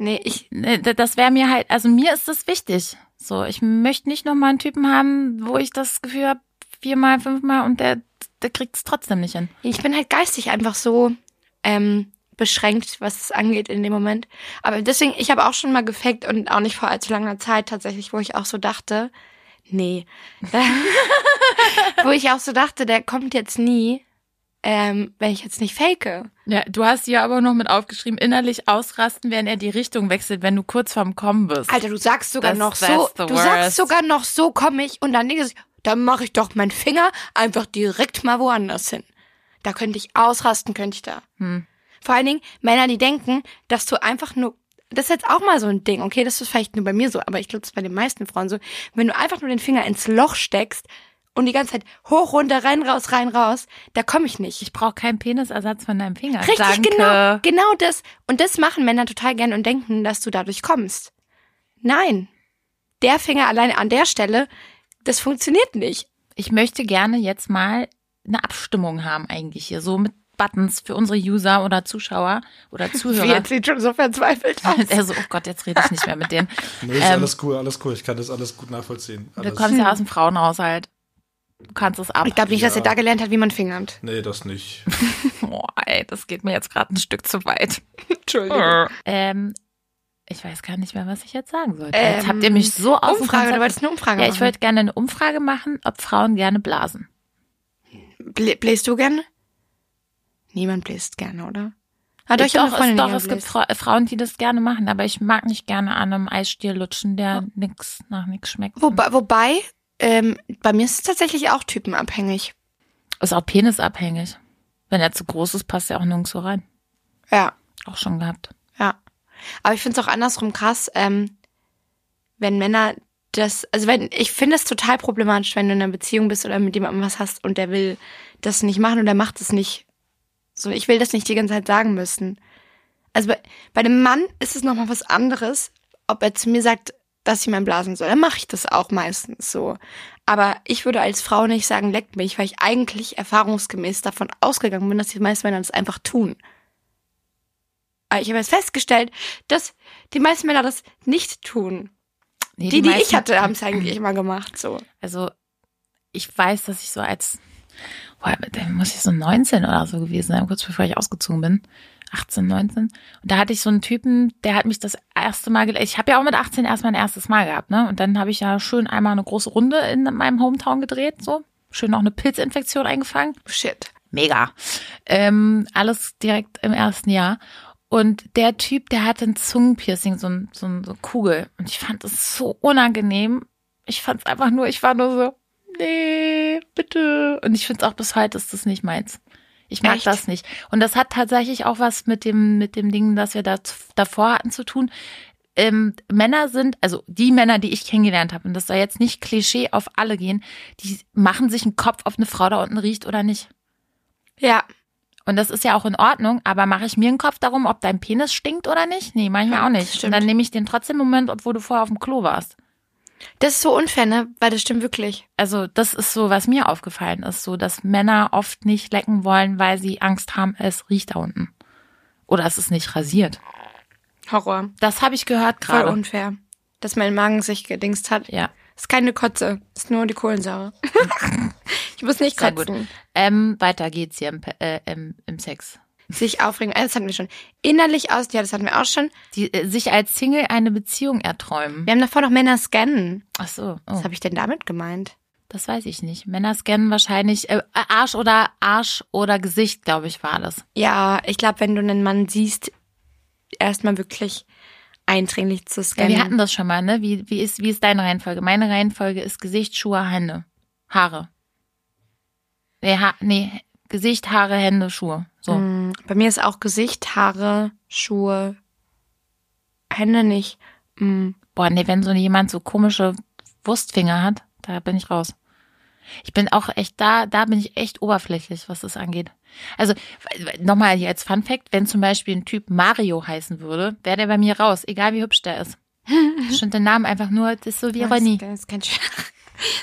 Nee, ich, Nee, d- Das wäre mir halt, also mir ist das wichtig. So, ich möchte nicht nochmal einen Typen haben, wo ich das Gefühl habe, viermal, fünfmal und der, der kriegt es trotzdem nicht hin. ich bin halt geistig einfach so, ähm, beschränkt, was es angeht in dem Moment. Aber deswegen, ich habe auch schon mal gefaked und auch nicht vor allzu langer Zeit tatsächlich, wo ich auch so dachte, nee. wo ich auch so dachte, der kommt jetzt nie, ähm, wenn ich jetzt nicht fake. Ja, du hast hier aber noch mit aufgeschrieben, innerlich ausrasten, wenn er die Richtung wechselt, wenn du kurz vorm Kommen bist. Alter, du sagst sogar Das- noch so, du sagst worst. sogar noch so komme ich und dann denkst du, dann mache ich doch meinen Finger einfach direkt mal woanders hin. Da könnte ich ausrasten, könnte ich da. Hm. Vor allen Dingen Männer, die denken, dass du einfach nur, das ist jetzt auch mal so ein Ding, okay, das ist vielleicht nur bei mir so, aber ich glaube, das ist bei den meisten Frauen so, wenn du einfach nur den Finger ins Loch steckst und die ganze Zeit hoch, runter, rein, raus, rein, raus, da komme ich nicht. Ich brauche keinen Penisersatz von deinem Finger. Richtig, Danke. genau, genau das. Und das machen Männer total gern und denken, dass du dadurch kommst. Nein. Der Finger alleine an der Stelle, das funktioniert nicht. Ich möchte gerne jetzt mal eine Abstimmung haben eigentlich hier, so mit Buttons für unsere User oder Zuschauer oder Wie Zuhörer. jetzt sieht schon so verzweifelt aus. Er so, oh Gott, jetzt rede ich nicht mehr mit denen. Nee, ist Ähm, alles cool, alles cool. Ich kann das alles gut nachvollziehen. Du Alles, kommst ja aus dem Frauenhaushalt. Du kannst es ab. Ich glaube nicht, dass er Ja. da gelernt hat, wie man fingert. nee, das nicht. Oh, ey, das geht mir jetzt gerade ein Stück zu weit. Entschuldigung. Ähm, ich weiß gar nicht mehr, was ich jetzt sagen sollte. Ähm, jetzt habt ihr mich so aus Umfrage, du wolltest eine Umfrage Ja, machen. ich wollte gerne eine Umfrage machen, ob Frauen gerne blasen. Blä bläst du gerne? Niemand bläst gerne, oder? Hat euch doch, eine es, Freundin, doch, es gibt? Fra Frauen, die das gerne machen, aber ich mag nicht gerne an einem Eisstiel lutschen, der nix nach nix schmeckt. Wobei, wobei ähm, bei mir ist es tatsächlich auch typenabhängig. Ist auch penisabhängig. Wenn er zu groß ist, passt er auch nirgendwo rein. Ja, Auch schon gehabt. ja. Aber ich finde es auch andersrum krass, ähm, wenn Männer das, also wenn, ich finde es total problematisch, wenn du in einer Beziehung bist oder mit jemandem was hast und der will das nicht machen und der macht es nicht. So, ich will das nicht die ganze Zeit sagen müssen. Also bei, bei dem Mann ist es nochmal was anderes, ob er zu mir sagt, dass ich mein blasen soll. Dann mache ich das auch meistens so. Aber ich würde als Frau nicht sagen, leckt mich, weil ich eigentlich erfahrungsgemäß davon ausgegangen bin, dass die meisten Männer das einfach tun. Aber ich habe jetzt festgestellt, dass die meisten Männer das nicht tun. Nee, Die, die, ich meisten- hatte, haben es eigentlich immer gemacht. So. Also, ich weiß, dass ich so als, boah, muss ich so 19 oder so gewesen sein, kurz bevor ich ausgezogen bin. 18, 19. Und da hatte ich so einen Typen, der hat mich das erste Mal, ich habe ja auch mit 18 erst mein erstes Mal gehabt, ne? Und dann habe ich ja schön einmal eine große Runde in meinem Hometown gedreht, so. Schön auch eine Pilzinfektion eingefangen. Shit. Mega. Ähm, alles direkt im ersten Jahr. Und der Typ, der hatte ein Zungenpiercing, so, ein, so, ein, so eine Kugel. Und ich fand es so unangenehm. Ich fand es einfach nur, ich war nur so, nee, bitte. Und ich finde es auch bis heute ist das nicht meins. Ich mag Echt? das nicht. Und das hat tatsächlich auch was mit dem, mit dem Ding, das wir da davor hatten zu tun. Ähm, Männer sind, also die Männer, die ich kennengelernt habe, und das soll jetzt nicht Klischee auf alle gehen, die machen sich einen Kopf, ob eine Frau da unten riecht oder nicht. Ja, Und das ist ja auch in Ordnung, aber mache ich mir einen Kopf darum, ob dein Penis stinkt oder nicht? Nee, manchmal Ja, auch nicht. stimmt. Und dann nehme ich den trotzdem einen Moment, obwohl du vorher auf dem Klo warst. Das ist so unfair, ne? Weil das stimmt wirklich. Also das ist so, was mir aufgefallen ist, so dass Männer oft nicht lecken wollen, weil sie Angst haben, es riecht da unten. Oder es ist nicht rasiert. Horror. Das habe ich gehört Voll gerade. unfair. Dass mein Magen sich gedingst hat. Ja, Ist keine Kotze. Ist nur die Kohlensäure. ich muss nicht sehr kotzen. gut. Ähm, weiter geht's hier im, äh, im, im Sex. Sich aufregen. Ah, Das hatten wir schon. Innerlich aus, ja, das hatten wir auch schon. Die, äh, sich als Single eine Beziehung erträumen. Wir haben davor noch Männer scannen. Ach so, oh, Was habe ich denn damit gemeint? das weiß ich nicht. Männer scannen wahrscheinlich äh, Arsch oder Arsch oder Gesicht, glaube ich, war das. Ja, ich glaube, wenn du einen Mann siehst, erstmal wirklich eindringlich zu Ja, scannen. wir hatten das schon mal, ne? Wie, wie, ist, wie ist deine Reihenfolge? Meine Reihenfolge ist Gesicht, Schuhe, Hände. Haare. Nee, ha nee, Gesicht, Haare, Hände, Schuhe. So. Mm, Bei mir ist auch Gesicht, Haare, Schuhe, Hände nicht. Mm. Boah, nee, wenn so jemand so komische Wurstfinger hat, da bin ich raus. Ich bin auch echt da, da bin ich echt oberflächlich, was das angeht. Also nochmal hier als Fun Fact, wenn zum Beispiel ein Typ Mario heißen würde, wäre der bei mir raus, egal wie hübsch der ist. Schon den Namen einfach nur, das ist so wie Ronny. Das ist kein schöner,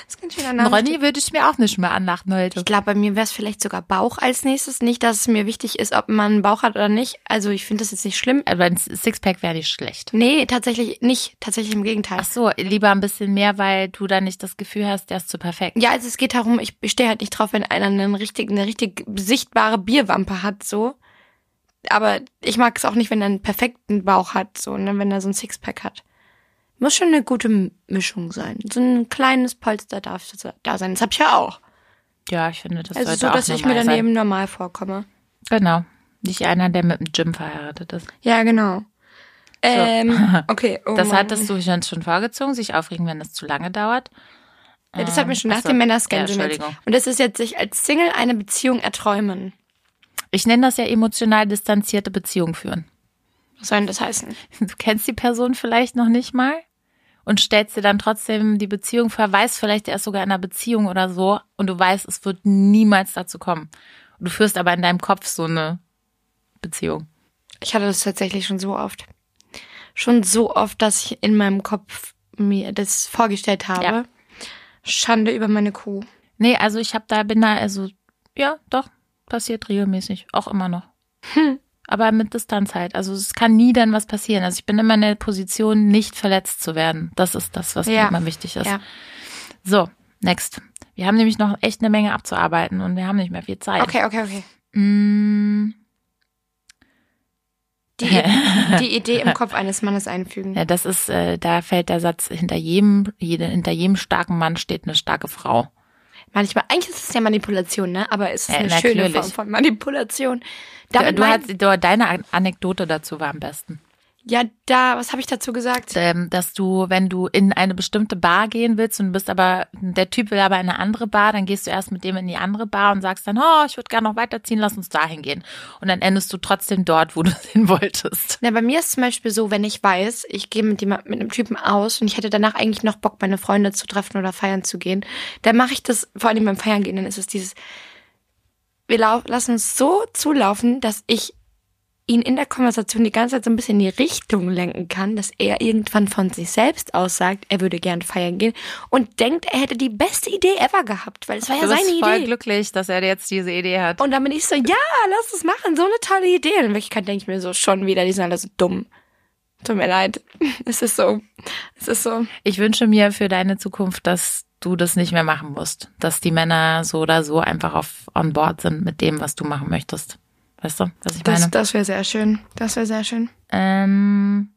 das ist kein schöner Ein. Ronny würde ich mir auch nicht mehr anlachen heute. Ich glaube, bei mir wäre es vielleicht sogar Bauch als nächstes. Nicht, dass es mir wichtig ist, ob man einen Bauch hat oder nicht. Also ich finde das jetzt nicht schlimm. Aber ein Sixpack wäre nicht schlecht. Nee, tatsächlich nicht. Tatsächlich im Gegenteil. Ach so, lieber ein bisschen mehr, weil du dann nicht das Gefühl hast, der ist zu perfekt. Ja, also es geht darum, ich stehe halt nicht drauf, wenn einer einen richtig, eine richtig sichtbare Bierwampe hat, so. Aber ich mag es auch nicht, wenn er einen perfekten Bauch hat, so, ne, wenn er so ein Sixpack hat. Muss schon eine gute Mischung sein. So ein kleines Polster darf da sein. Das hab ich ja auch. Ja, ich finde, das Also sollte so, auch dass ich mir daneben sein. normal vorkomme. Genau. Nicht einer, der mit dem Gym verheiratet ist. Ja, genau. Ähm, okay. Oh das Mann. hattest du schon, schon vorgezogen, sich aufregen, wenn es zu lange dauert. Ja, das hat mir schon Ach nach so. dem Männerscan ja. Und das ist jetzt sich als Single eine Beziehung erträumen. Ich nenne das ja emotional distanzierte Beziehung führen. Was soll denn das heißen? Du kennst die Person vielleicht noch nicht mal und stellst dir dann trotzdem die Beziehung vor, weißt vielleicht, er ist sogar in einer Beziehung oder so und du weißt, es wird niemals dazu kommen. Und du führst aber in deinem Kopf so eine Beziehung. Ich hatte das tatsächlich schon so oft. Schon so oft, dass ich in meinem Kopf mir das vorgestellt habe. Ja. Schande über meine Kuh. Nee, also ich habe da, bin da, also, ja, doch, passiert regelmäßig, auch immer noch. Aber mit Distanz halt. Also es kann nie dann was passieren. Also ich bin immer in der Position, nicht verletzt zu werden. Das ist das, was mir Ja. immer wichtig ist. Ja. So, next. Wir haben nämlich noch echt eine Menge abzuarbeiten und wir haben nicht mehr viel Zeit. Okay, okay, okay. Mm, Die, die Idee im Kopf eines Mannes einfügen. ja, das ist, äh, da fällt der Satz, hinter jedem, jede, hinter jedem starken Mann steht eine starke Frau. Manchmal, eigentlich ist es ja Manipulation, ne? Aber es ist Ja, eine schöne natürlich. Form von Manipulation. Du, Damit du mein- hast, du, deine An- Anekdote dazu war am besten. Ja, da, was habe ich dazu gesagt? ähm, dass du, wenn du in eine bestimmte Bar gehen willst und bist aber, der Typ will aber in eine andere Bar, dann gehst du erst mit dem in die andere Bar und sagst dann, oh, ich würde gerne noch weiterziehen, lass uns dahin gehen. Und dann endest du trotzdem dort, wo du hin wolltest. Na, bei mir ist zum Beispiel so, wenn ich weiß, ich gehe mit jemand, mit einem Typen aus und ich hätte danach eigentlich noch Bock, meine Freunde zu treffen oder feiern zu gehen, dann mache ich das, vor allem beim Feiern gehen, dann ist es dieses, wir lau lassen uns so zulaufen, dass ich ihn in der Konversation die ganze Zeit so ein bisschen in die Richtung lenken kann, dass er irgendwann von sich selbst aus sagt, er würde gern feiern gehen und denkt, er hätte die beste Idee ever gehabt, weil es war ja du bist seine voll Idee. glücklich, dass er jetzt diese Idee hat. Und dann bin ich so, ja, lass es machen, so eine tolle Idee. Und in Wirklichkeit denke ich mir so, schon wieder, die sind alle so dumm. Tut mir leid. Es ist so, es ist so. Ich wünsche mir für deine Zukunft, dass du das nicht mehr machen musst. Dass die Männer so oder so einfach auf on board sind mit dem, was du machen möchtest. Weißt du, was ich meine? Das, das wäre sehr schön. Das wäre sehr schön. Ähm,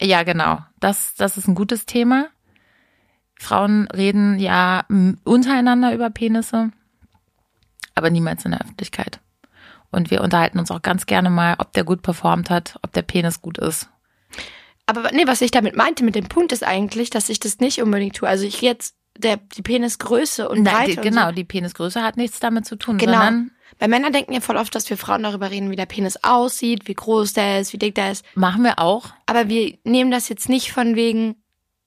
ja, genau. Das, das ist ein gutes Thema. Frauen reden ja untereinander über Penisse, aber niemals in der Öffentlichkeit. Und wir unterhalten uns auch ganz gerne mal, ob der gut performt hat, ob der Penis gut ist. Aber nee, was ich damit meinte mit dem Punkt ist eigentlich, dass ich das nicht unbedingt tue. Also ich jetzt der, die Penisgröße und Nein, Breite. die, genau, So. die Penisgröße hat nichts damit zu tun, Genau. sondern Weil Männer denken ja voll oft, dass wir Frauen darüber reden, wie der Penis aussieht, wie groß der ist, wie dick der ist. machen wir auch. Aber wir nehmen das jetzt nicht von wegen,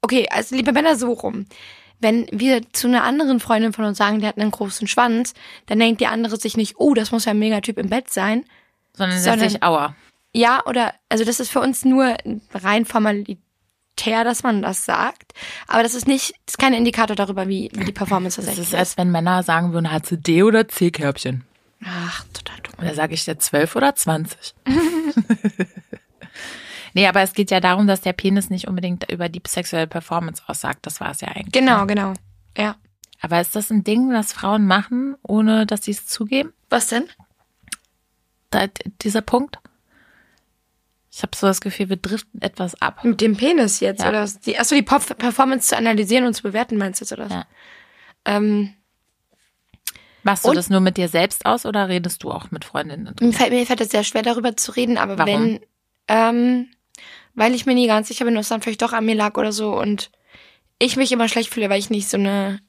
okay, also liebe Männer so rum. Wenn wir zu einer anderen Freundin von uns sagen, der hat einen großen Schwanz, dann denkt die andere sich nicht, oh, das muss ja ein Megatyp im Bett sein. Sondern, Sondern- letztlich Aua. Ja, oder, also das ist für uns nur rein Formalität, Teer, dass man das sagt. Aber das ist nicht, das ist kein Indikator darüber, wie, wie die Performance Das tatsächlich ist, als wenn Männer sagen würden, hat sie D oder C-Körbchen. Ach, total dumm. Und da sage ich dir 12 oder 20. nee, aber es geht ja darum, dass der Penis nicht unbedingt über die sexuelle Performance aussagt. Das war es ja eigentlich. Genau, genau. Ja. Aber ist das ein Ding, das Frauen machen, ohne dass sie es zugeben? Was denn? Da, dieser Punkt? Ich habe so das Gefühl, wir driften etwas ab. Mit dem Penis jetzt, Ja. oder? was? Die, achso, die Performance zu analysieren und zu bewerten, meinst du jetzt, oder? was? Ja. Ähm, Machst du Und- das nur mit dir selbst aus oder redest du auch mit Freundinnen? mir, drüber? fällt, mir fällt es sehr schwer, darüber zu reden, aber Warum? wenn, ähm, weil ich mir nie ganz sicher bin, was dann vielleicht doch an mir lag oder so und ich mich immer schlecht fühle, weil ich nicht so eine,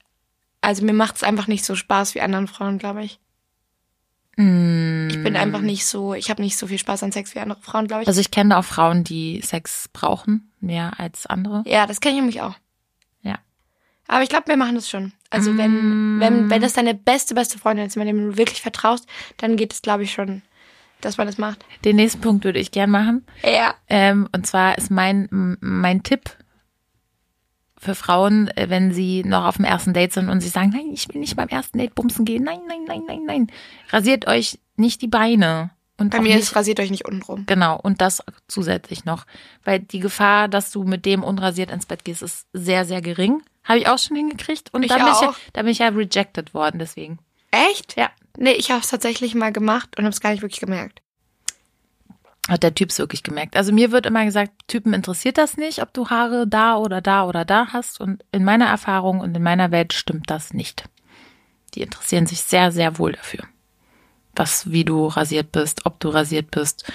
also mir macht es einfach nicht so Spaß wie anderen Frauen, glaube ich. Mm. Ich bin einfach nicht so, ich habe nicht so viel Spaß an Sex wie andere Frauen, glaube ich. Also ich kenne auch Frauen, die Sex brauchen, mehr als andere. ja, das kenne ich nämlich auch. Aber ich glaube, wir machen das schon. Also Mm. wenn, wenn, wenn das deine beste, beste Freundin ist, wenn du wirklich vertraust, dann geht es, glaube ich, schon, dass man das macht. Den nächsten Punkt würde ich gern machen. Ja. Ähm, und zwar ist mein, mein Tipp für Frauen, äh, wenn sie noch auf dem ersten Date sind und sie sagen, nein, ich will nicht beim ersten Date bumsen gehen. Nein, nein, nein, nein, nein. Rasiert euch nicht die Beine. Und Bei mir nicht, ist rasiert euch nicht unten rum. Genau, und das zusätzlich noch. Weil die Gefahr, dass du mit dem unrasiert ins Bett gehst, ist sehr, sehr gering. Habe ich auch schon hingekriegt. Und Ich da, bin ich ja, auch. da bin ich ja rejected worden, deswegen. Echt? Ja. Nee, ich habe es tatsächlich mal gemacht und habe es gar nicht wirklich gemerkt. Hat der Typ wirklich gemerkt. Also mir wird immer gesagt, Typen interessiert das nicht, ob du Haare da oder da oder da hast. Und in meiner Erfahrung und in meiner Welt stimmt das nicht. Die interessieren sich sehr, sehr wohl dafür. Was, wie du rasiert bist, ob du rasiert bist.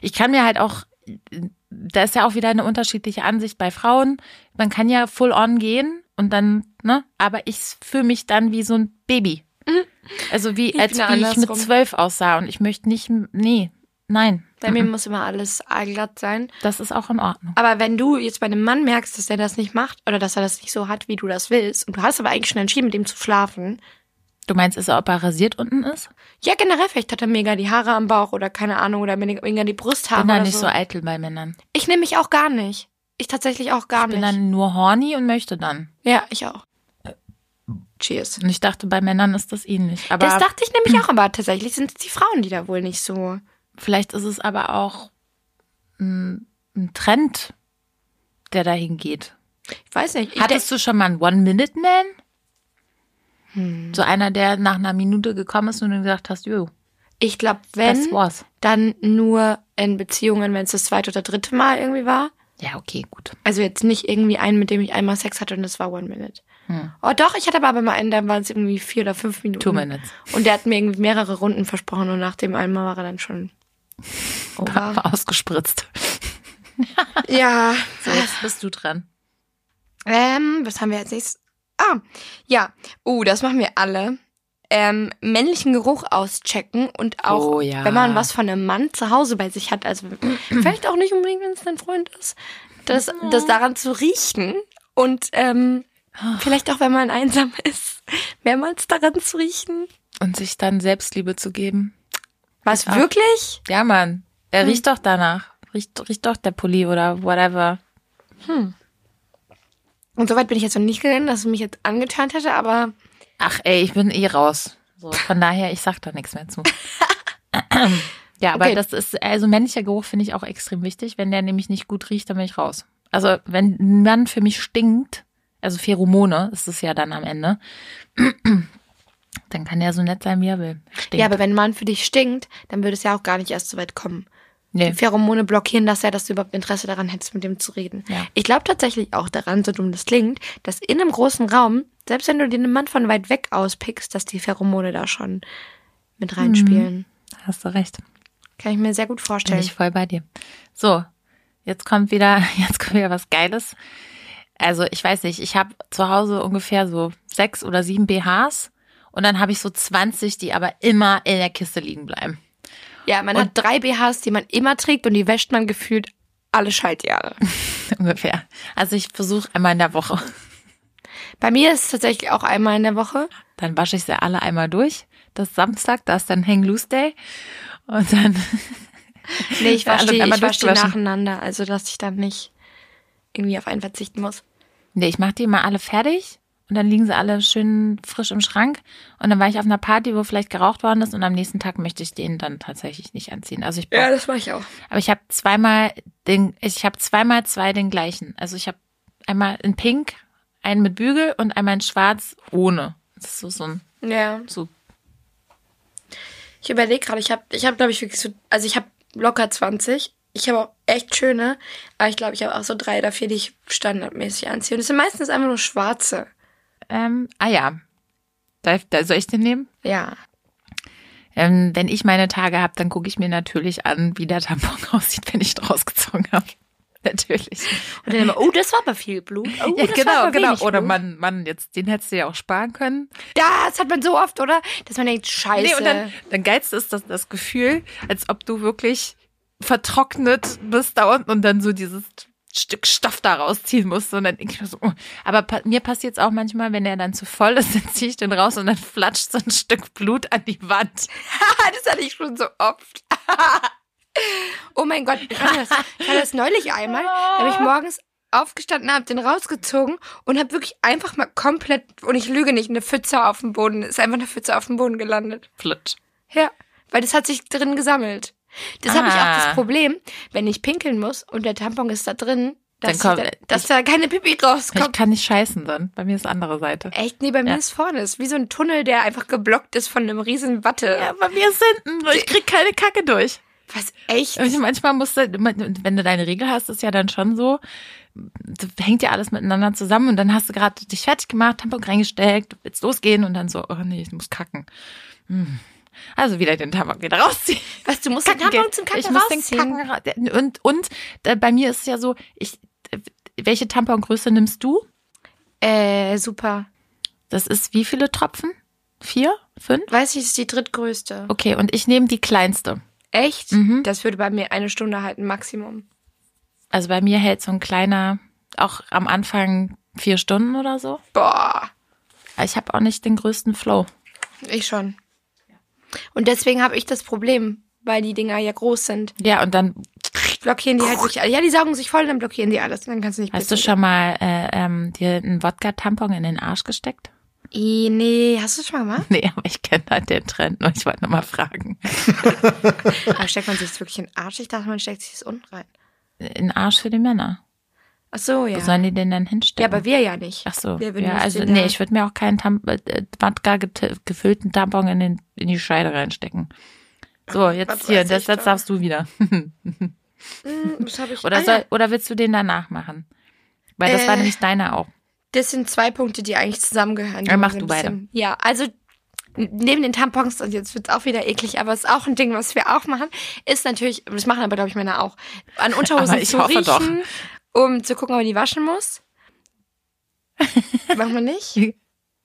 Ich kann mir halt auch, da ist ja auch wieder eine unterschiedliche Ansicht bei Frauen. Man kann ja full on gehen und dann, ne, aber ich fühle mich dann wie so ein Baby. Also wie, Ich als bin wie ich mit zwölf aussah und ich möchte nicht, nee, nein. Bei mir muss immer alles allglatt sein. Das ist auch in Ordnung. Aber wenn du jetzt bei einem Mann merkst, dass der das nicht macht oder dass er das nicht so hat, wie du das willst, und du hast aber eigentlich schon entschieden, mit ihm zu schlafen, Du meinst, ist er, ob er rasiert unten ist? ja, generell, vielleicht hat er mega die Haare am Bauch oder keine Ahnung, oder mega die Brusthaare bin da nicht so. so eitel bei Männern. Ich nehme mich auch gar nicht. Ich tatsächlich auch gar Ich bin nicht. dann nur horny und möchte dann. ja, ich auch. Cheers. Und ich dachte, bei Männern ist das ähnlich. Aber Das dachte ich nämlich auch, aber tatsächlich sind es die Frauen, die da wohl nicht so. vielleicht ist es aber auch ein, ein Trend, der dahin geht. Ich weiß nicht. Ich Hattest du schon mal einen One-Minute-Man? So einer, der nach einer Minute gekommen ist und du gesagt hast, jo, Ich glaube, das wenn, war's. dann nur in Beziehungen, wenn es das zweite oder dritte Mal irgendwie war. Ja, okay, gut. Also jetzt nicht irgendwie einen, mit dem ich einmal Sex hatte und das war One Minute. Hm. Oh doch, ich hatte aber mal einen, da waren es irgendwie vier oder fünf Minuten. Two minutes. Und der hat mir irgendwie mehrere Runden versprochen und nach dem einmal war er dann schon over. Ausgespritzt. ja. So, jetzt bist du dran. Ähm, was haben wir als nächstes? Ah, ja. Oh, das machen wir alle. Ähm, männlichen Geruch auschecken und auch, Oh, ja. wenn man was von einem Mann zu Hause bei sich hat, also vielleicht auch nicht unbedingt, wenn es dein Freund ist, das, das daran zu riechen und ähm, vielleicht auch, wenn man einsam ist, mehrmals daran zu riechen. Und sich dann Selbstliebe zu geben. Was, Ja. wirklich? Ja, Mann. Er Hm. riecht doch danach. Riecht, riecht doch der Pulli oder whatever. Und soweit bin ich jetzt noch nicht gegangen, dass es mich jetzt angeturnt hätte, aber Ach ey, ich bin eh raus. So, von daher, ich sag da nichts mehr zu. ja, aber Okay. das ist, also männlicher Geruch finde ich auch extrem wichtig. Wenn der nämlich nicht gut riecht, dann bin ich raus. Also wenn ein Mann für mich stinkt, also Pheromone ist es ja dann am Ende, dann kann der so nett sein, wie er will. Stinkt. ja, aber wenn ein Mann für dich stinkt, dann würde es ja auch gar nicht erst so weit kommen. nee. Die Pheromone blockieren das ja, dass du überhaupt Interesse daran hättest, mit dem zu reden. Ja. Ich glaube tatsächlich auch daran, so dumm das klingt, dass in einem großen Raum, selbst wenn du dir einen Mann von weit weg auspickst, dass die Pheromone da schon mit reinspielen. Hast du recht. Kann ich mir sehr gut Bin vorstellen. ich voll bei dir. So, jetzt kommt wieder, jetzt kommt wieder was Geiles. Also ich weiß nicht, ich habe zu Hause ungefähr so sechs oder sieben BHs und dann habe ich so 20, die aber immer in der Kiste liegen bleiben. ja, man hat drei BHs, die man immer trägt und die wäscht man gefühlt alle Schaltjahre. ungefähr. Also ich versuche einmal in der Woche. Bei mir ist es tatsächlich auch einmal in der Woche. Dann wasche ich sie alle einmal durch. Das ist Samstag, da ist dann Hang Loose Day. Und dann Nee, ich wasche die, ich wasch die nacheinander, also dass ich dann nicht irgendwie auf einen verzichten muss. Nee, ich mache die immer alle fertig und dann liegen sie alle schön frisch im Schrank. Und dann war ich auf einer Party, wo vielleicht geraucht worden ist und am nächsten Tag möchte ich den dann tatsächlich nicht anziehen. Also ich brauch, das mache ich auch. aber ich habe zweimal den, ich habe zweimal zwei den gleichen. Also ich habe einmal in Pink, einen mit Bügel und einmal in Schwarz ohne. Das ist so, so ein Ja. so Ich überlege gerade, ich habe, ich habe, glaube ich, wirklich so, also ich habe locker 20. Ich habe auch echt schöne, aber ich glaube, ich habe auch so drei oder vier, die ich standardmäßig anziehe. Und es sind meistens einfach nur schwarze. ähm, ah ja. Da, da soll ich den nehmen? Ja. Ähm, wenn ich meine Tage habe, dann gucke ich mir natürlich an, wie der Tampon aussieht, wenn ich ihn rausgezogen habe. Natürlich. Und dann immer, oh, das war aber viel Blut. Oh, Ja, genau, genau. Oder Blut. man, man, jetzt, den hättest du ja auch sparen können. Das hat man so oft, oder? Dass man denkt, scheiße. Nee, und dann, dann geilste ist das, das Gefühl, als ob du wirklich vertrocknet bist da unten und dann so dieses Stück Stoff da rausziehen musst. Und dann denke ich mir so, oh. aber pa mir passiert es auch manchmal, wenn der dann zu voll ist, dann ziehe ich den raus und dann flatscht so ein Stück Blut an die Wand. das hatte ich schon so oft. Oh mein Gott, ich hatte das, ich hatte das neulich einmal. Da habe ich morgens aufgestanden, habe den rausgezogen und habe wirklich einfach mal komplett, und ich lüge nicht, eine Pfütze auf dem Boden. Ist einfach eine Pfütze auf dem Boden gelandet. Flutsch. Ja, weil das hat sich drin gesammelt. Das habe ich auch Ah. das Problem, wenn ich pinkeln muss und der Tampon ist da drin, dass, kommt- da, dass da keine Pipi Ich rauskommt. kann nicht scheißen dann. Bei mir ist andere Seite. Echt? Nee, bei mir Ja. ist vorne. Ist wie so ein Tunnel, der einfach geblockt ist von einem riesen Watte. Ja, bei mir ist hinten. Ich krieg keine Kacke durch. Was, echt? Also manchmal musst du, wenn du deine Regel hast, ist ja dann schon so, hängt ja alles miteinander zusammen und dann hast du gerade dich fertig gemacht, Tampon reingesteckt, du willst losgehen und dann so, oh nee, ich muss kacken. Hm. Also wieder den Tampon wieder rausziehen. Was, du musst den Kacken Tampon gehen. zum Kacken Ich muss rausziehen? den Kacken und und äh, bei mir ist es ja so, ich welche Tampongröße nimmst du? Äh, super. Das ist wie viele Tropfen? Vier? Fünf? Weiß ich, ist die drittgrößte. Okay, und ich nehme die kleinste. Echt? Mhm. Das würde bei mir eine Stunde halten, Maximum. Also bei mir hält so ein kleiner auch am Anfang vier Stunden oder so. Boah, Ich habe auch nicht den größten Flow. ich schon. Und deswegen habe ich das Problem, weil die Dinger ja groß sind. Ja, und dann Blockieren die halt alle. Ja, die saugen sich voll, dann blockieren die alles. Dann kannst du nicht hast du schon mal äh, ähm, dir einen Wodka-Tampon in den Arsch gesteckt? Nee, hast du das schon mal gemacht? Nee, aber ich kenne halt den Trend und ich wollte nur mal fragen. Aber steckt man sich das wirklich in den Arsch? Ich dachte, man steckt sich das unten rein. In den Arsch für die Männer. Ach so, ja. Wo sollen die den denn Ja, hinstecken? aber wir ja nicht. Ach so. Wir Ja, nicht also nee, ich würde mir auch keinen Tam äh, Wodka get- gefüllten Tampon in, den, in die Scheide reinstecken. So, jetzt Was hier, das, das darfst du wieder. Hm, das hab ich. Oder, ah, soll, ja. oder willst du den danach machen? Weil das war Äh, nämlich deiner auch. Das sind zwei Punkte, die eigentlich zusammengehören. die Ja, man mach so ein du beide. bisschen- Ja, also neben den Tampons, und jetzt wird's auch wieder eklig, aber es ist auch ein Ding, was wir auch machen, ist natürlich, das machen aber, glaube ich, Männer auch, an Unterhosen zu hoffe doch. riechen, um zu gucken, ob man die waschen muss. machen wir nicht?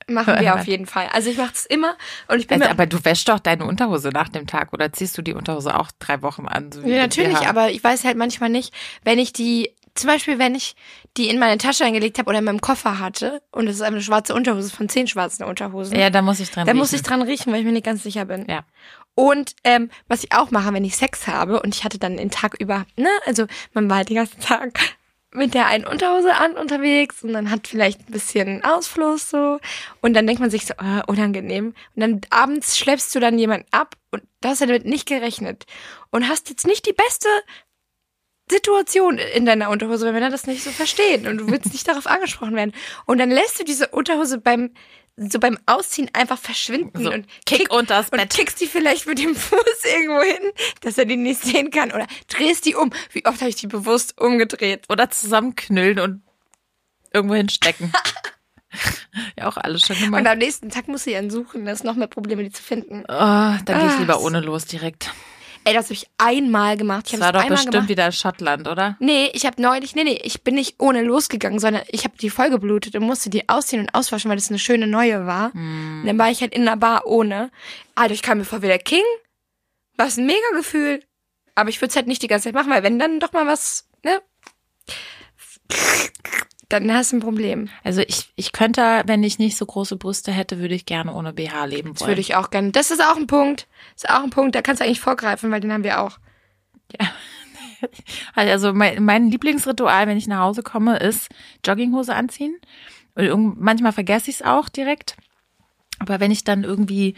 Machen wir auf jeden Fall. Also ich mache es immer und ich bin Also, aber du wäschst doch deine Unterhose nach dem Tag oder ziehst du die Unterhose auch drei Wochen an? So Ja, natürlich, BH? aber ich weiß halt manchmal nicht, wenn ich die, zum Beispiel, wenn ich die in meine Tasche eingelegt habe oder in meinem Koffer hatte und es ist eine schwarze Unterhose von zehn schwarzen Unterhosen. Ja, da muss ich dran Da riechen. muss ich dran riechen, weil ich mir nicht ganz sicher bin. Ja. Und ähm, was ich auch mache, wenn ich Sex habe und ich hatte dann den Tag über, ne, also man war halt den ganzen Tag mit der einen Unterhose an unterwegs und dann hat vielleicht ein bisschen Ausfluss so und dann denkt man sich so, äh, unangenehm. Und dann abends schleppst du dann jemanden ab und du hast ja damit nicht gerechnet und hast jetzt nicht die beste Situation in deiner Unterhose, wenn Männer das nicht so verstehen und du willst nicht darauf angesprochen werden. Und dann lässt du diese Unterhose beim so beim Ausziehen einfach verschwinden So, und kick unters und Bett. kickst die vielleicht mit dem Fuß irgendwo hin, dass er die nicht sehen kann oder drehst die um. Wie oft habe ich die bewusst umgedreht? Oder zusammenknüllen und irgendwo hinstecken. ja, auch alles schon Und gemacht. am nächsten Tag muss sie dann suchen, das ist noch mehr Probleme, die zu finden. Oh, dann gehe ich Ah, lieber ohne los direkt. Ey, das habe ich einmal gemacht. Ich Das war das doch bestimmt gemacht. wieder in Schottland, oder? Nee, ich habe neulich, nee, nee, ich bin nicht ohne losgegangen, sondern ich habe die vollgeblutet und musste die ausziehen und auswaschen, weil das eine schöne neue war. Und dann war ich halt in der Bar ohne. Alter, ich kam mir vor wie der King. Was ein mega Gefühl. Aber ich würde es halt nicht die ganze Zeit machen, weil wenn dann doch mal was, ne? Dann hast du ein Problem. Also ich, ich könnte, wenn ich nicht so große Brüste hätte, würde ich gerne ohne BH leben Das wollen. würde ich auch gerne. Das ist auch ein Punkt. Das ist auch ein Punkt, da kannst du eigentlich vorgreifen, weil den haben wir auch. Also mein, mein Lieblingsritual, wenn ich nach Hause komme, ist Jogginghose anziehen. Und manchmal vergesse ich es auch direkt. Aber wenn ich dann irgendwie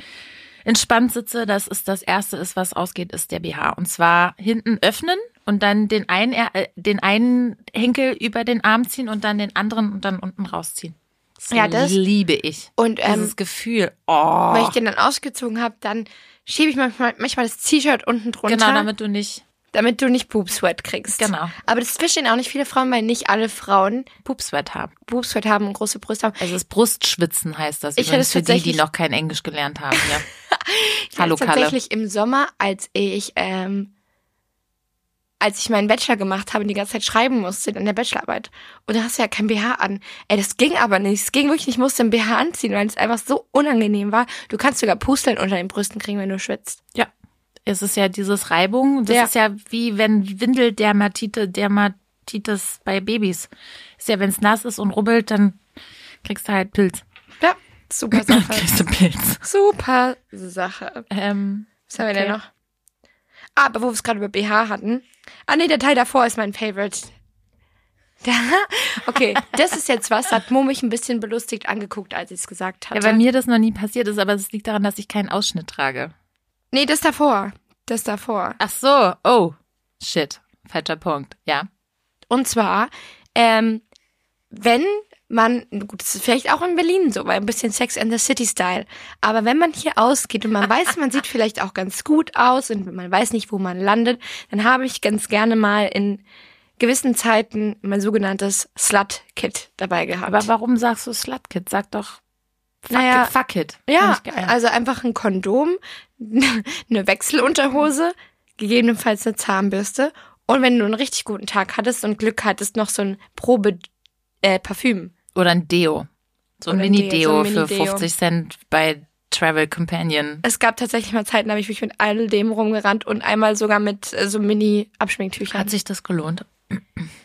entspannt sitze, das ist das erste ist, was ausgeht, ist der BH. Und zwar hinten öffnen und dann den einen, äh, den einen Henkel über den Arm ziehen und dann den anderen und dann unten rausziehen. Das Ja, das- liebe ich. Und ähm, Dieses Gefühl. Oh. wenn ich den dann ausgezogen habe, dann schiebe ich manchmal, manchmal das T-Shirt unten drunter, genau, damit du nicht damit du nicht Boobsweat kriegst. Genau. Aber das verstehen auch nicht viele Frauen, weil nicht alle Frauen Pupsweat haben. Boobsweat haben und große Brüste haben. Also das Brustschwitzen heißt das Ich hätte für die, die tatsächlich- noch kein Englisch gelernt haben. Ja. Ich Hallo hatte Kalle. Tatsächlich im Sommer, als ich ähm, als ich meinen Bachelor gemacht habe und die ganze Zeit schreiben musste in der Bachelorarbeit. Und da hast du ja kein BH an. Ey, das ging aber nicht. Es ging wirklich nicht. Ich musste ein BH anziehen, weil es einfach so unangenehm war. Du kannst sogar Pusteln unter den Brüsten kriegen, wenn du schwitzt. ja. Es ist ja dieses Reibung. Das Ja. ist ja wie wenn Windeldermatite, Dermatitis bei Babys. Ist ja, wenn es nass ist und rubbelt, dann kriegst du halt Pilz. Ja, super Sache. Kriegst du Pilz. super Sache. Ähm, Was haben wir denn noch? Ah, aber wo wir es gerade über BH hatten. Ah, nee, der Teil davor ist mein Favorite. Da, okay, das ist jetzt was, hat Mo mich ein bisschen belustigt angeguckt, als ich es gesagt ja, hatte. weil mir das noch nie passiert ist, aber es liegt daran, dass ich keinen Ausschnitt trage. nee, das davor. Das davor. Ach so. Oh. Shit. Falscher Punkt. Ja. Und zwar, ähm, wenn man, gut, das ist vielleicht auch in Berlin so, weil ein bisschen Sex and the City Style. Aber wenn man hier ausgeht und man weiß, man sieht vielleicht auch ganz gut aus und man weiß nicht, wo man landet, dann habe ich ganz gerne mal in gewissen Zeiten mein sogenanntes Slut-Kit dabei gehabt. Aber warum sagst du Slutkid? Sag doch Fuck Naja, it. Fuck it. ja, also einfach ein Kondom, eine Wechselunterhose, gegebenenfalls eine Zahnbürste und wenn du einen richtig guten Tag hattest und Glück hattest, noch so ein Probe äh, Parfüm. Oder ein Deo. So ein Mini-Deo ein für Mini-Deo. 50 Cent bei Travel Companion. Es gab tatsächlich mal Zeiten, da habe ich mich mit all dem rumgerannt und einmal sogar mit äh, so Mini-Abschminktüchern. Hat sich das gelohnt?